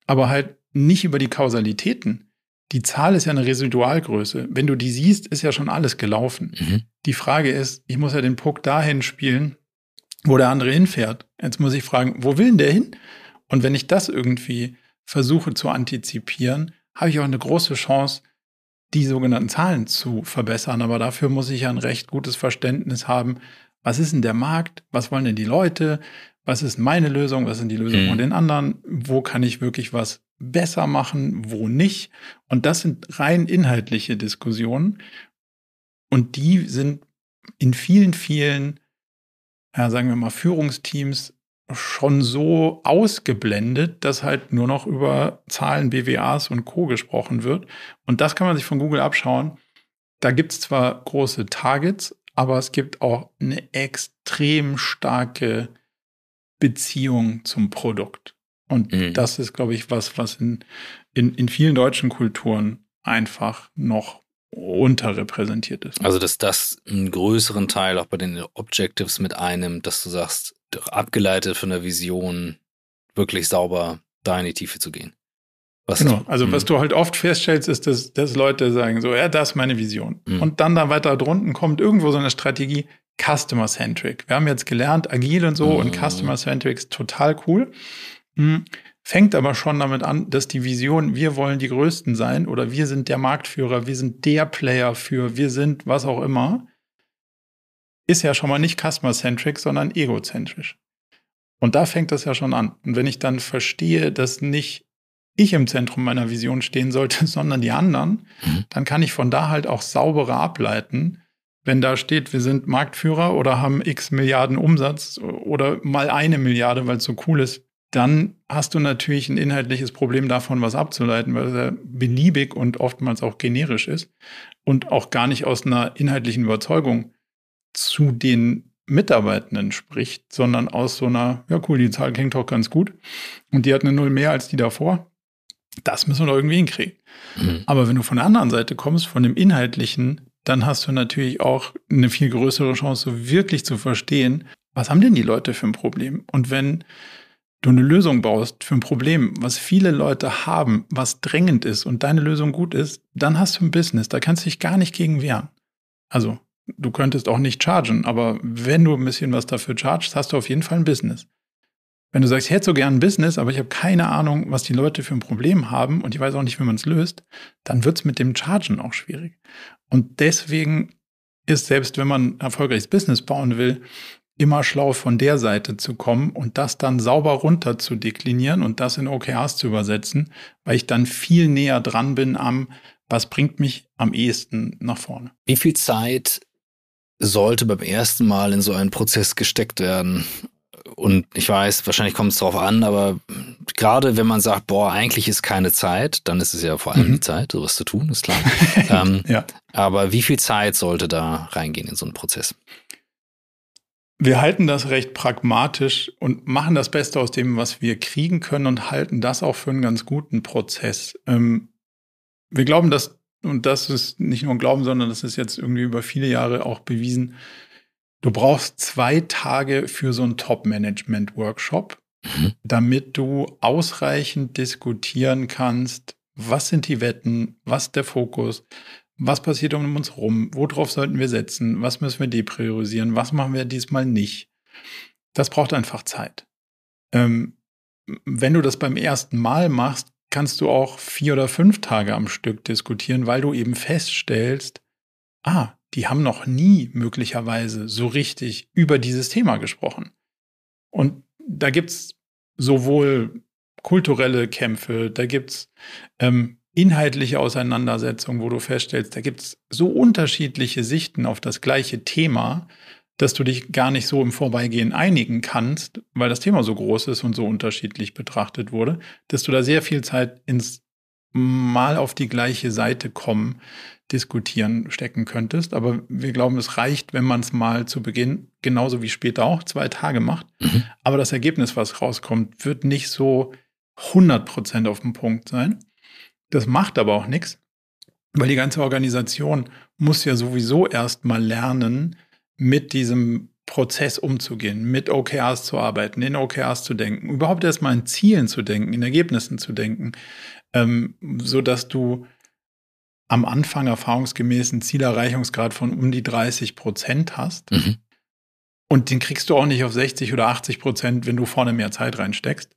aber halt nicht über die Kausalitäten. Die Zahl ist ja eine Residualgröße. Wenn du die siehst, ist ja schon alles gelaufen. Mhm. Die Frage ist, ich muss ja den Puck dahin spielen, wo der andere hinfährt. Jetzt muss ich fragen, wo will denn der hin? Und wenn ich das irgendwie versuche zu antizipieren, habe ich auch eine große Chance, die sogenannten Zahlen zu verbessern. Aber dafür muss ich ja ein recht gutes Verständnis haben, was ist denn der Markt, was wollen denn die Leute, was ist meine Lösung, was sind die Lösungen mhm. von den anderen, wo kann ich wirklich was besser machen, wo nicht. Und das sind rein inhaltliche Diskussionen. Und die sind in vielen, vielen, ja, sagen wir mal, Führungsteams schon so ausgeblendet, dass halt nur noch über Zahlen, BWAs und Co. gesprochen wird. Und das kann man sich von Google abschauen. Da gibt es zwar große Targets, aber es gibt auch eine extrem starke Beziehung zum Produkt. Und mhm. das ist, glaube ich, was, was in, in, in vielen deutschen Kulturen einfach noch unterrepräsentiert ist. Also, dass das einen größeren Teil auch bei den Objectives mit einem, dass du sagst, abgeleitet von der Vision, wirklich sauber da in die Tiefe zu gehen. Was genau, also mh. was du halt oft feststellst, ist, dass, dass Leute sagen so, ja, das ist meine Vision. Mhm. Und dann da weiter drunten kommt irgendwo so eine Strategie, Customer-Centric. Wir haben jetzt gelernt, agil und so mhm. und Customer-Centric ist total cool. Mhm. Fängt aber schon damit an, dass die Vision, wir wollen die Größten sein oder wir sind der Marktführer, wir sind der Player für, wir sind was auch immer, ist ja schon mal nicht Customer-Centric, sondern egozentrisch. Und da fängt das ja schon an. Und wenn ich dann verstehe, dass nicht ich im Zentrum meiner Vision stehen sollte, *laughs* sondern die anderen, mhm. dann kann ich von da halt auch sauberer ableiten, wenn da steht, wir sind Marktführer oder haben x Milliarden Umsatz oder mal eine Milliarde, weil es so cool ist, dann hast du natürlich ein inhaltliches Problem davon, was abzuleiten, weil er beliebig und oftmals auch generisch ist und auch gar nicht aus einer inhaltlichen Überzeugung zu den Mitarbeitenden spricht, sondern aus so einer, ja cool, die Zahl klingt doch ganz gut und die hat eine Null mehr als die davor. Das müssen wir doch irgendwie hinkriegen. Mhm. Aber wenn du von der anderen Seite kommst, von dem Inhaltlichen, dann hast du natürlich auch eine viel größere Chance, wirklich zu verstehen, was haben denn die Leute für ein Problem? Und wenn du eine Lösung baust für ein Problem, was viele Leute haben, was drängend ist und deine Lösung gut ist, dann hast du ein Business. Da kannst du dich gar nicht gegen wehren. Also, du könntest auch nicht chargen, aber wenn du ein bisschen was dafür chargst, hast du auf jeden Fall ein Business. Wenn du sagst, ich hätte so gern ein Business, aber ich habe keine Ahnung, was die Leute für ein Problem haben und ich weiß auch nicht, wie man es löst, dann wird es mit dem Chargen auch schwierig. Und deswegen ist selbst, wenn man ein erfolgreiches Business bauen will, immer schlau von der Seite zu kommen und das dann sauber runter zu deklinieren und das in OKRs zu übersetzen, weil ich dann viel näher dran bin am, was bringt mich am ehesten nach vorne. Wie viel Zeit sollte beim ersten Mal in so einen Prozess gesteckt werden? Und ich weiß, wahrscheinlich kommt es darauf an, aber gerade wenn man sagt, boah, eigentlich ist keine Zeit, dann ist es ja vor allem mhm. die Zeit, sowas zu tun, ist klar. *laughs* ähm, ja. Aber wie viel Zeit sollte da reingehen in so einen Prozess? Wir halten das recht pragmatisch und machen das Beste aus dem, was wir kriegen können und halten das auch für einen ganz guten Prozess. Ähm, wir glauben, dass, und das ist nicht nur ein Glauben, sondern das ist jetzt irgendwie über viele Jahre auch bewiesen, Du brauchst zwei Tage für so einen Top-Management-Workshop, mhm. damit du ausreichend diskutieren kannst, was sind die Wetten, was ist der Fokus, was passiert um uns rum, worauf sollten wir setzen, was müssen wir depriorisieren, was machen wir diesmal nicht. Das braucht einfach Zeit. Ähm, wenn du das beim ersten Mal machst, kannst du auch vier oder fünf Tage am Stück diskutieren, weil du eben feststellst, ah, die haben noch nie möglicherweise so richtig über dieses Thema gesprochen. Und da gibt's sowohl kulturelle Kämpfe, da gibt's ähm, inhaltliche Auseinandersetzungen, wo du feststellst, da gibt's so unterschiedliche Sichten auf das gleiche Thema, dass du dich gar nicht so im Vorbeigehen einigen kannst, weil das Thema so groß ist und so unterschiedlich betrachtet wurde, dass du da sehr viel Zeit ins Mal auf die gleiche Seite kommen diskutieren stecken könntest. Aber wir glauben, es reicht, wenn man es mal zu Beginn, genauso wie später auch, zwei Tage macht. Mhm. Aber das Ergebnis, was rauskommt, wird nicht so 100 Prozent auf dem Punkt sein. Das macht aber auch nichts, weil die ganze Organisation muss ja sowieso erst mal lernen, mit diesem Prozess umzugehen, mit OKRs zu arbeiten, in OKRs zu denken, überhaupt erstmal in Zielen zu denken, in Ergebnissen zu denken, ähm, so dass du am Anfang erfahrungsgemäß einen Zielerreichungsgrad von um die 30 Prozent hast. Mhm. Und den kriegst du auch nicht auf 60 oder 80 Prozent, wenn du vorne mehr Zeit reinsteckst,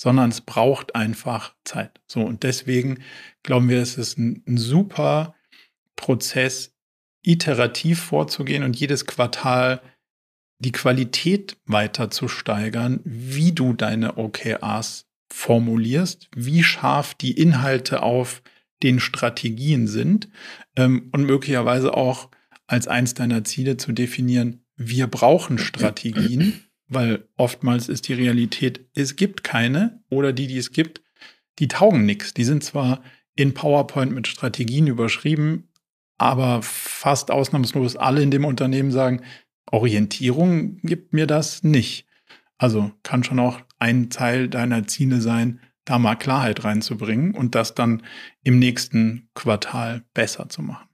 sondern es braucht einfach Zeit. So, und deswegen glauben wir, es ist ein, ein super Prozess, iterativ vorzugehen und jedes Quartal die Qualität weiter zu steigern, wie du deine OKRs formulierst, wie scharf die Inhalte auf den Strategien sind ähm, und möglicherweise auch als eins deiner Ziele zu definieren, wir brauchen Strategien, weil oftmals ist die Realität, es gibt keine oder die, die es gibt, die taugen nichts. Die sind zwar in PowerPoint mit Strategien überschrieben, aber fast ausnahmslos alle in dem Unternehmen sagen, Orientierung gibt mir das nicht. Also kann schon auch ein Teil deiner Ziele sein, da mal Klarheit reinzubringen und das dann im nächsten Quartal besser zu machen.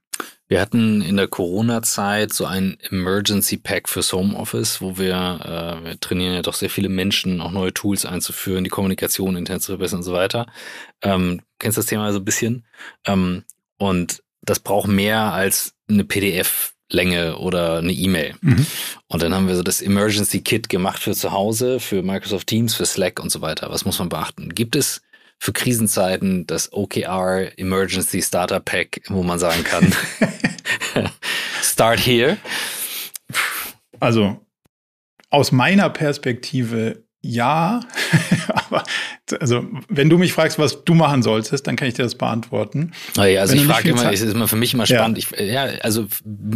Wir hatten in der Corona-Zeit so ein Emergency Pack fürs Homeoffice, wo wir, äh, wir trainieren ja doch sehr viele Menschen, auch neue Tools einzuführen, die Kommunikation intern zu verbessern und so weiter. Ähm, kennst das Thema so ein bisschen? Ähm, und das braucht mehr als eine PDF Länge oder eine E-Mail. Mhm. Und dann haben wir so das Emergency Kit gemacht für zu Hause, für Microsoft Teams, für Slack und so weiter. Was muss man beachten? Gibt es für Krisenzeiten das OKR Emergency Starter Pack, wo man sagen kann, *laughs* start here? Also aus meiner Perspektive ja, *laughs* aber also wenn du mich fragst, was du machen solltest, dann kann ich dir das beantworten. Ja, also wenn ich frage immer, es ist immer für mich immer spannend. Ja, ich, ja also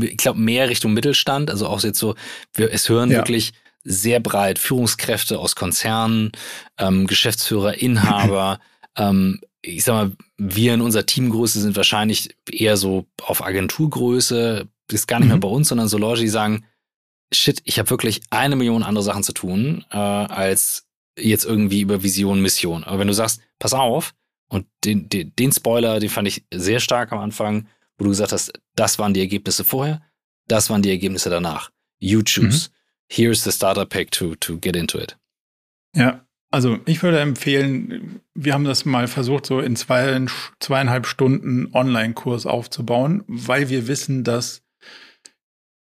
ich glaube mehr Richtung Mittelstand, also auch jetzt so, wir, es hören ja. wirklich sehr breit Führungskräfte aus Konzernen, ähm, Geschäftsführer, Inhaber. *clears throat* ähm, ich sag mal, wir in unserer Teamgröße sind wahrscheinlich eher so auf Agenturgröße, ist gar nicht mhm. mehr bei uns, sondern so Leute, die sagen, shit, ich habe wirklich eine Million andere Sachen zu tun, äh, als jetzt irgendwie über Vision, Mission. Aber wenn du sagst, pass auf, und den, den, den Spoiler, den fand ich sehr stark am Anfang, wo du gesagt hast, das waren die Ergebnisse vorher, das waren die Ergebnisse danach. You choose. Mhm. Here's the starter pack to, to get into it. Ja, also ich würde empfehlen, wir haben das mal versucht, so in zwei, zweieinhalb Stunden Online-Kurs aufzubauen, weil wir wissen, dass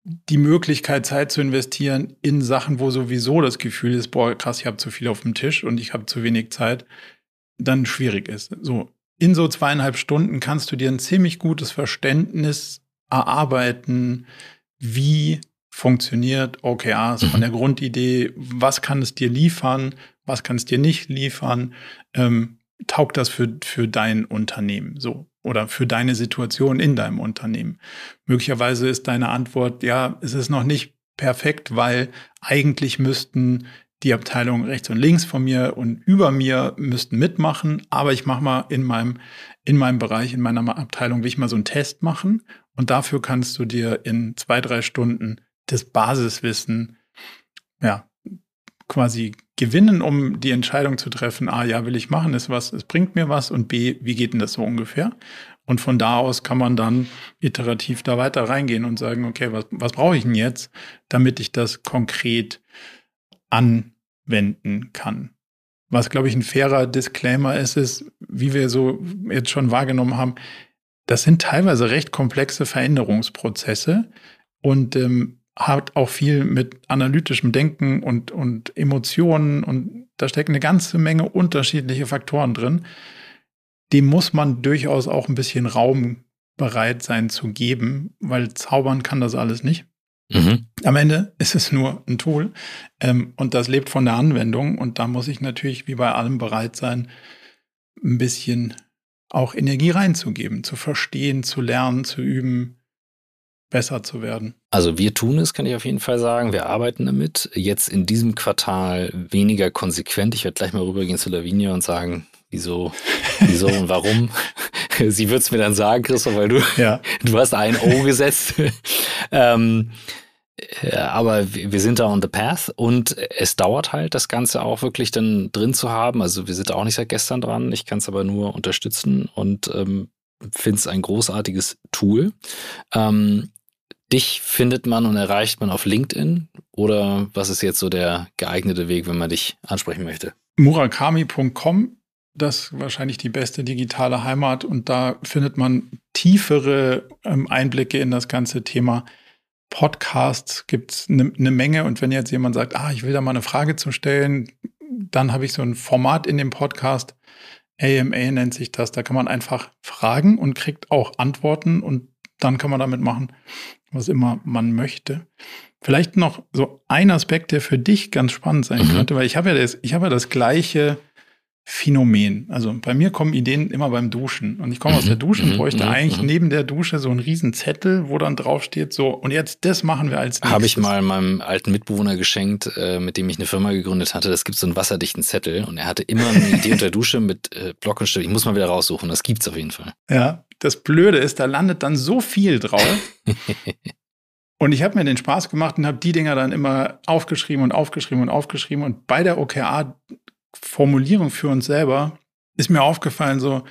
die Möglichkeit, Zeit zu investieren in Sachen, wo sowieso das Gefühl ist, boah, krass, ich habe zu viel auf dem Tisch und ich habe zu wenig Zeit, dann schwierig ist. So, in so zweieinhalb Stunden kannst du dir ein ziemlich gutes Verständnis erarbeiten, wie funktioniert OKRs von der Grundidee, was kann es dir liefern, was kann es dir nicht liefern, ähm, taugt das für, für dein Unternehmen? So oder für deine Situation in deinem Unternehmen. Möglicherweise ist deine Antwort, ja, es ist noch nicht perfekt, weil eigentlich müssten die Abteilungen rechts und links von mir und über mir müssten mitmachen, aber ich mache mal in meinem, in meinem Bereich, in meiner Abteilung, will ich mal so einen Test machen und dafür kannst du dir in zwei, drei Stunden das Basiswissen, ja, quasi gewinnen, um die Entscheidung zu treffen, A, ja, will ich machen, ist was, es bringt mir was und B, wie geht denn das so ungefähr? Und von da aus kann man dann iterativ da weiter reingehen und sagen, okay, was, was brauche ich denn jetzt, damit ich das konkret anwenden kann? Was, glaube ich, ein fairer Disclaimer ist, ist, wie wir so jetzt schon wahrgenommen haben, das sind teilweise recht komplexe Veränderungsprozesse. Und ähm, hat auch viel mit analytischem Denken und, und Emotionen und da stecken eine ganze Menge unterschiedliche Faktoren drin. Dem muss man durchaus auch ein bisschen Raum bereit sein zu geben, weil zaubern kann das alles nicht. Mhm. Am Ende ist es nur ein Tool ähm, und das lebt von der Anwendung und da muss ich natürlich wie bei allem bereit sein, ein bisschen auch Energie reinzugeben, zu verstehen, zu lernen, zu üben, besser zu werden. Also wir tun es, kann ich auf jeden Fall sagen. Wir arbeiten damit. Jetzt in diesem Quartal weniger konsequent. Ich werde gleich mal rübergehen zu Lavinia und sagen, wieso, wieso und warum. *laughs* Sie wird es mir dann sagen, Christoph, weil du, ja. du hast ein O gesetzt. *laughs* ähm, aber wir sind da on the path und es dauert halt, das Ganze auch wirklich dann drin zu haben. Also wir sind auch nicht seit gestern dran. Ich kann es aber nur unterstützen und ähm, finde es ein großartiges Tool. Ähm, Dich findet man und erreicht man auf LinkedIn oder was ist jetzt so der geeignete Weg, wenn man dich ansprechen möchte? Murakami.com, das ist wahrscheinlich die beste digitale Heimat und da findet man tiefere ähm, Einblicke in das ganze Thema. Podcasts gibt es eine ne Menge und wenn jetzt jemand sagt, ah, ich will da mal eine Frage zu stellen, dann habe ich so ein Format in dem Podcast. AMA nennt sich das. Da kann man einfach fragen und kriegt auch Antworten und dann kann man damit machen, was immer man möchte. Vielleicht noch so ein Aspekt, der für dich ganz spannend sein mhm. könnte, weil ich habe ja das, ich habe ja das gleiche Phänomen. Also bei mir kommen Ideen immer beim Duschen. Und ich komme mhm. aus der Dusche und mhm. bräuchte mhm. eigentlich mhm. neben der Dusche so einen riesen Zettel, wo dann drauf steht, so, und jetzt das machen wir als nächstes. Habe ich mal meinem alten Mitbewohner geschenkt, äh, mit dem ich eine Firma gegründet hatte. Das gibt so einen wasserdichten Zettel und er hatte immer eine Idee unter der Dusche mit äh, Block und Stift. Ich muss mal wieder raussuchen. Das gibt's auf jeden Fall. Ja, das Blöde ist, da landet dann so viel drauf. *laughs* Und ich habe mir den Spaß gemacht und habe die Dinger dann immer aufgeschrieben und aufgeschrieben und aufgeschrieben. Und bei der OKR-Formulierung für uns selber ist mir aufgefallen, so,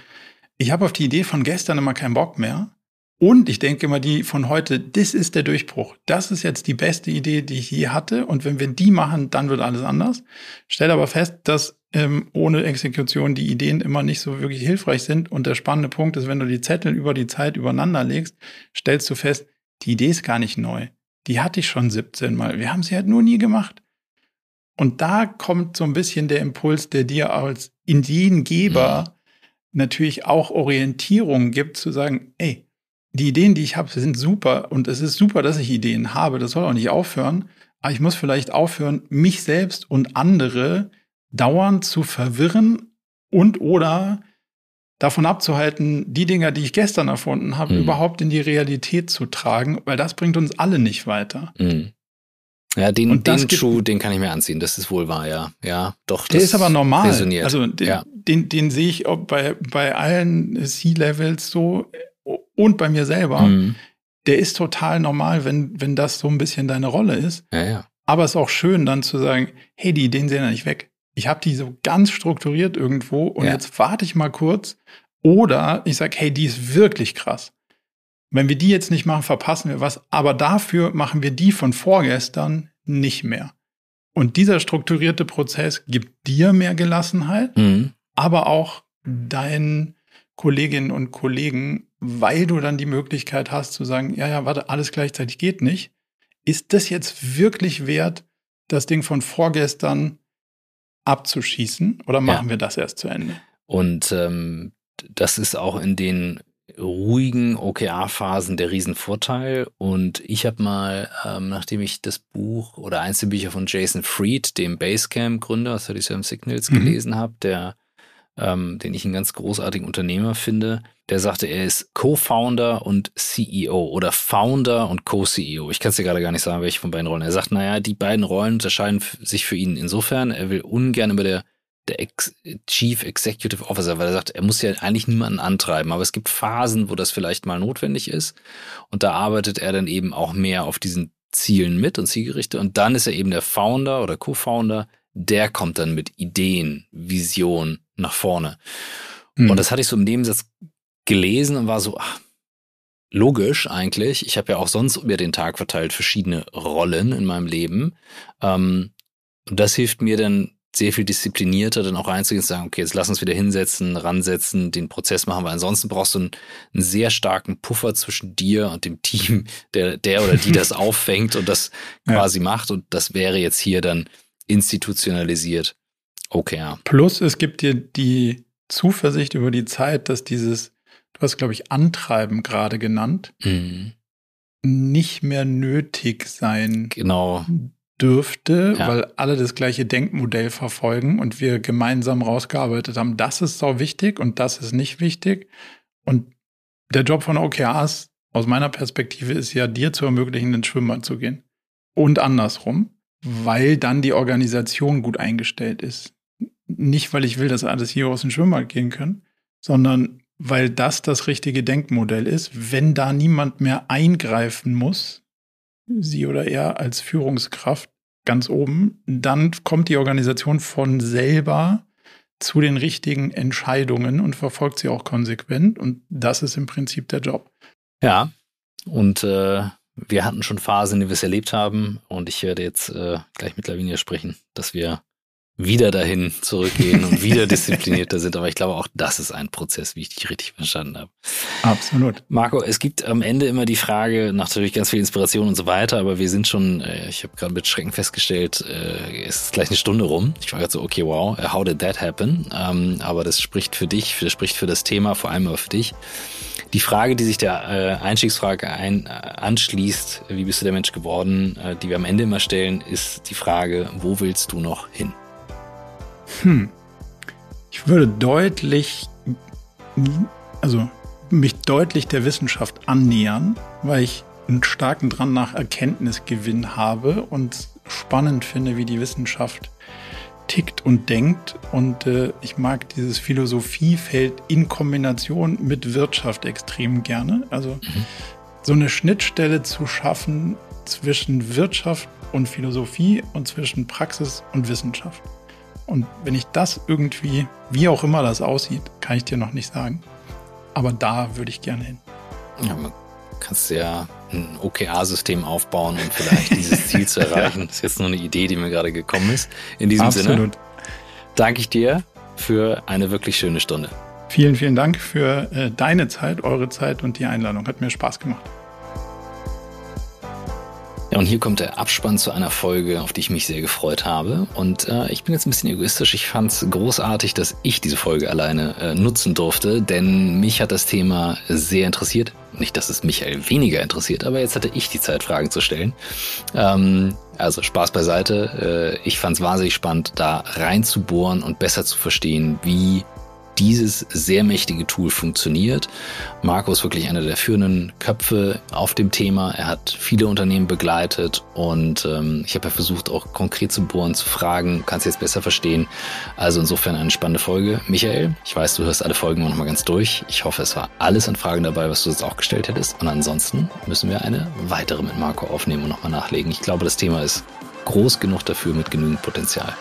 ich habe auf die Idee von gestern immer keinen Bock mehr. Und ich denke immer, die von heute, das ist der Durchbruch. Das ist jetzt die beste Idee, die ich je hatte. Und wenn wir die machen, dann wird alles anders. Stell aber fest, dass ähm, ohne Exekution die Ideen immer nicht so wirklich hilfreich sind. Und der spannende Punkt ist, wenn du die Zettel über die Zeit übereinander legst, stellst du fest, die Idee ist gar nicht neu. Die hatte ich schon 17 Mal. Wir haben sie halt nur nie gemacht. Und da kommt so ein bisschen der Impuls, der dir als Ideengeber mhm. natürlich auch Orientierung gibt, zu sagen, ey, die Ideen, die ich habe, sind super und es ist super, dass ich Ideen habe. Das soll auch nicht aufhören. Aber ich muss vielleicht aufhören, mich selbst und andere dauernd zu verwirren und oder davon abzuhalten, die Dinger, die ich gestern erfunden habe, mhm. überhaupt in die Realität zu tragen, weil das bringt uns alle nicht weiter. Mhm. Ja, den, den Schuh, den kann ich mir anziehen. Das ist wohl wahr, ja. Ja, doch. Der ist aber normal. Resoniert. Also den, ja. den, den sehe ich auch bei, bei allen C-Levels so und bei mir selber. Mhm. Der ist total normal, wenn, wenn das so ein bisschen deine Rolle ist. Ja, ja. Aber es ist auch schön, dann zu sagen, hey, die Ideen sehen ja nicht weg ich habe die so ganz strukturiert irgendwo und ja. jetzt warte ich mal kurz. Oder ich sage, hey, die ist wirklich krass. Wenn wir die jetzt nicht machen, verpassen wir was. Aber dafür machen wir die von vorgestern nicht mehr. Und dieser strukturierte Prozess gibt dir mehr Gelassenheit, mhm. aber auch deinen Kolleginnen und Kollegen, weil du dann die Möglichkeit hast zu sagen, ja, ja, warte, alles gleichzeitig geht nicht. Ist das jetzt wirklich wert, das Ding von vorgestern abzuschießen oder machen ja. wir das erst zu Ende? Und ähm, das ist auch in den ruhigen OKR-Phasen der Riesenvorteil. Und ich habe mal, ähm, nachdem ich das Buch oder eins der Bücher von Jason Fried, dem Basecamp-Gründer aus 37 Signals, mhm. gelesen habe, der ähm, den ich einen ganz großartigen Unternehmer finde, der sagte, er ist Co-Founder und CEO oder Founder und Co-CEO. Ich kann es dir gerade gar nicht sagen, welche von beiden Rollen. Er sagt, naja, die beiden Rollen unterscheiden sich für ihn insofern, er will ungern über der der Ex Chief Executive Officer, weil er sagt, er muss ja eigentlich niemanden antreiben, aber es gibt Phasen, wo das vielleicht mal notwendig ist und da arbeitet er dann eben auch mehr auf diesen Zielen mit und Zielgerichte und dann ist er eben der Founder oder Co-Founder, der kommt dann mit Ideen, Vision nach vorne. Mhm. Und das hatte ich so im Nebensatz gelesen und war so, ach, logisch eigentlich. Ich habe ja auch sonst über den Tag verteilt verschiedene Rollen in meinem Leben. Ähm, und das hilft mir dann sehr viel disziplinierter dann auch reinzugehen und sagen, okay, jetzt lass uns wieder hinsetzen, ransetzen, den Prozess machen, weil ansonsten brauchst du einen, einen sehr starken Puffer zwischen dir und dem Team, der, der oder die das *laughs* auffängt und das ja. quasi macht. Und das wäre jetzt hier dann institutionalisiert. Okay. Plus es gibt dir die Zuversicht über die Zeit, dass dieses, du hast, glaube ich, Antreiben gerade genannt, mhm. nicht mehr nötig sein genau. Dürfte, ja. weil alle das gleiche Denkmodell verfolgen und wir gemeinsam rausgearbeitet haben, das ist so wichtig und das ist nicht wichtig. Und der Job von OKRs aus meiner Perspektive ist ja, dir zu ermöglichen, ins Schwimmbad zu gehen. Und andersrum weil dann die Organisation gut eingestellt ist. Nicht, weil ich will, dass alles hier aus dem Schwimmbad gehen können, sondern weil das das richtige Denkmodell ist. Wenn da niemand mehr eingreifen muss, sie oder er als Führungskraft ganz oben, dann kommt die Organisation von selber zu den richtigen Entscheidungen und verfolgt sie auch konsequent. Und das ist im Prinzip der Job. Ja, und äh, wir hatten schon Phasen, denen wir es erlebt haben und ich werde jetzt äh, gleich mit Lavinia sprechen, dass wir wieder dahin zurückgehen und wieder *laughs* disziplinierter sind. Aber ich glaube, auch das ist ein Prozess, wie ich dich richtig verstanden habe. Absolut. Marco, es gibt am Ende immer die Frage, natürlich ganz viel Inspiration und so weiter, aber wir sind schon, äh, ich habe gerade mit Schrecken festgestellt, äh, es ist gleich eine Stunde rum. Ich war gerade so, okay, wow, how did that happen? Ähm, aber das spricht für dich, das spricht für das Thema, vor allem aber für dich. Die Frage, die sich der äh, Einstiegsfrage ein, äh, anschließt, wie bist du der Mensch geworden, äh, die wir am Ende immer stellen, ist die Frage, wo willst du noch hin? Hm. Ich würde deutlich, also mich deutlich der Wissenschaft annähern, weil ich einen starken Drang nach Erkenntnisgewinn habe und spannend finde, wie die Wissenschaft tickt und denkt. Und äh, ich mag dieses Philosophiefeld in Kombination mit Wirtschaft extrem gerne. Also mhm. so eine Schnittstelle zu schaffen zwischen Wirtschaft und Philosophie und zwischen Praxis und Wissenschaft. Und wenn ich das irgendwie, wie auch immer das aussieht, kann ich dir noch nicht sagen. Aber da würde ich gerne hin. Ja, man kannst ja ein OKR-System aufbauen, um vielleicht dieses *laughs* Ziel zu erreichen. ja. Das ist jetzt nur eine Idee, die mir gerade gekommen ist. In diesem Absolut. Sinne danke ich dir für eine wirklich schöne Stunde. Vielen, vielen Dank für äh, deine Zeit, eure Zeit und die Einladung. Hat mir Spaß gemacht. Ja, und hier kommt der Abspann zu einer Folge, auf die ich mich sehr gefreut habe. Und äh, ich bin jetzt ein bisschen egoistisch. Ich fand es großartig, dass ich diese Folge alleine äh, nutzen durfte, denn mich hat das Thema sehr interessiert. Nicht, dass es Michael weniger interessiert, aber jetzt hatte ich die Zeit, Fragen zu stellen. Ähm, also Spaß beiseite. Äh, ich fand es wahnsinnig spannend, da reinzubohren und besser zu verstehen, wie dieses sehr mächtige Tool funktioniert. Marco ist wirklich einer der führenden Köpfe auf dem Thema. Er hat viele Unternehmen begleitet und ähm, ich habe ja versucht, auch konkret zu bohren, zu fragen, kannst du jetzt besser verstehen. Also insofern eine spannende Folge. Michael, ich weiß, du hörst alle Folgen noch mal ganz durch. Ich hoffe, es war alles an Fragen dabei, was du jetzt auch gestellt hättest. Und ansonsten müssen wir eine weitere mit Marco aufnehmen und nochmal nachlegen. Ich glaube, das Thema ist groß genug dafür mit genügend Potenzial.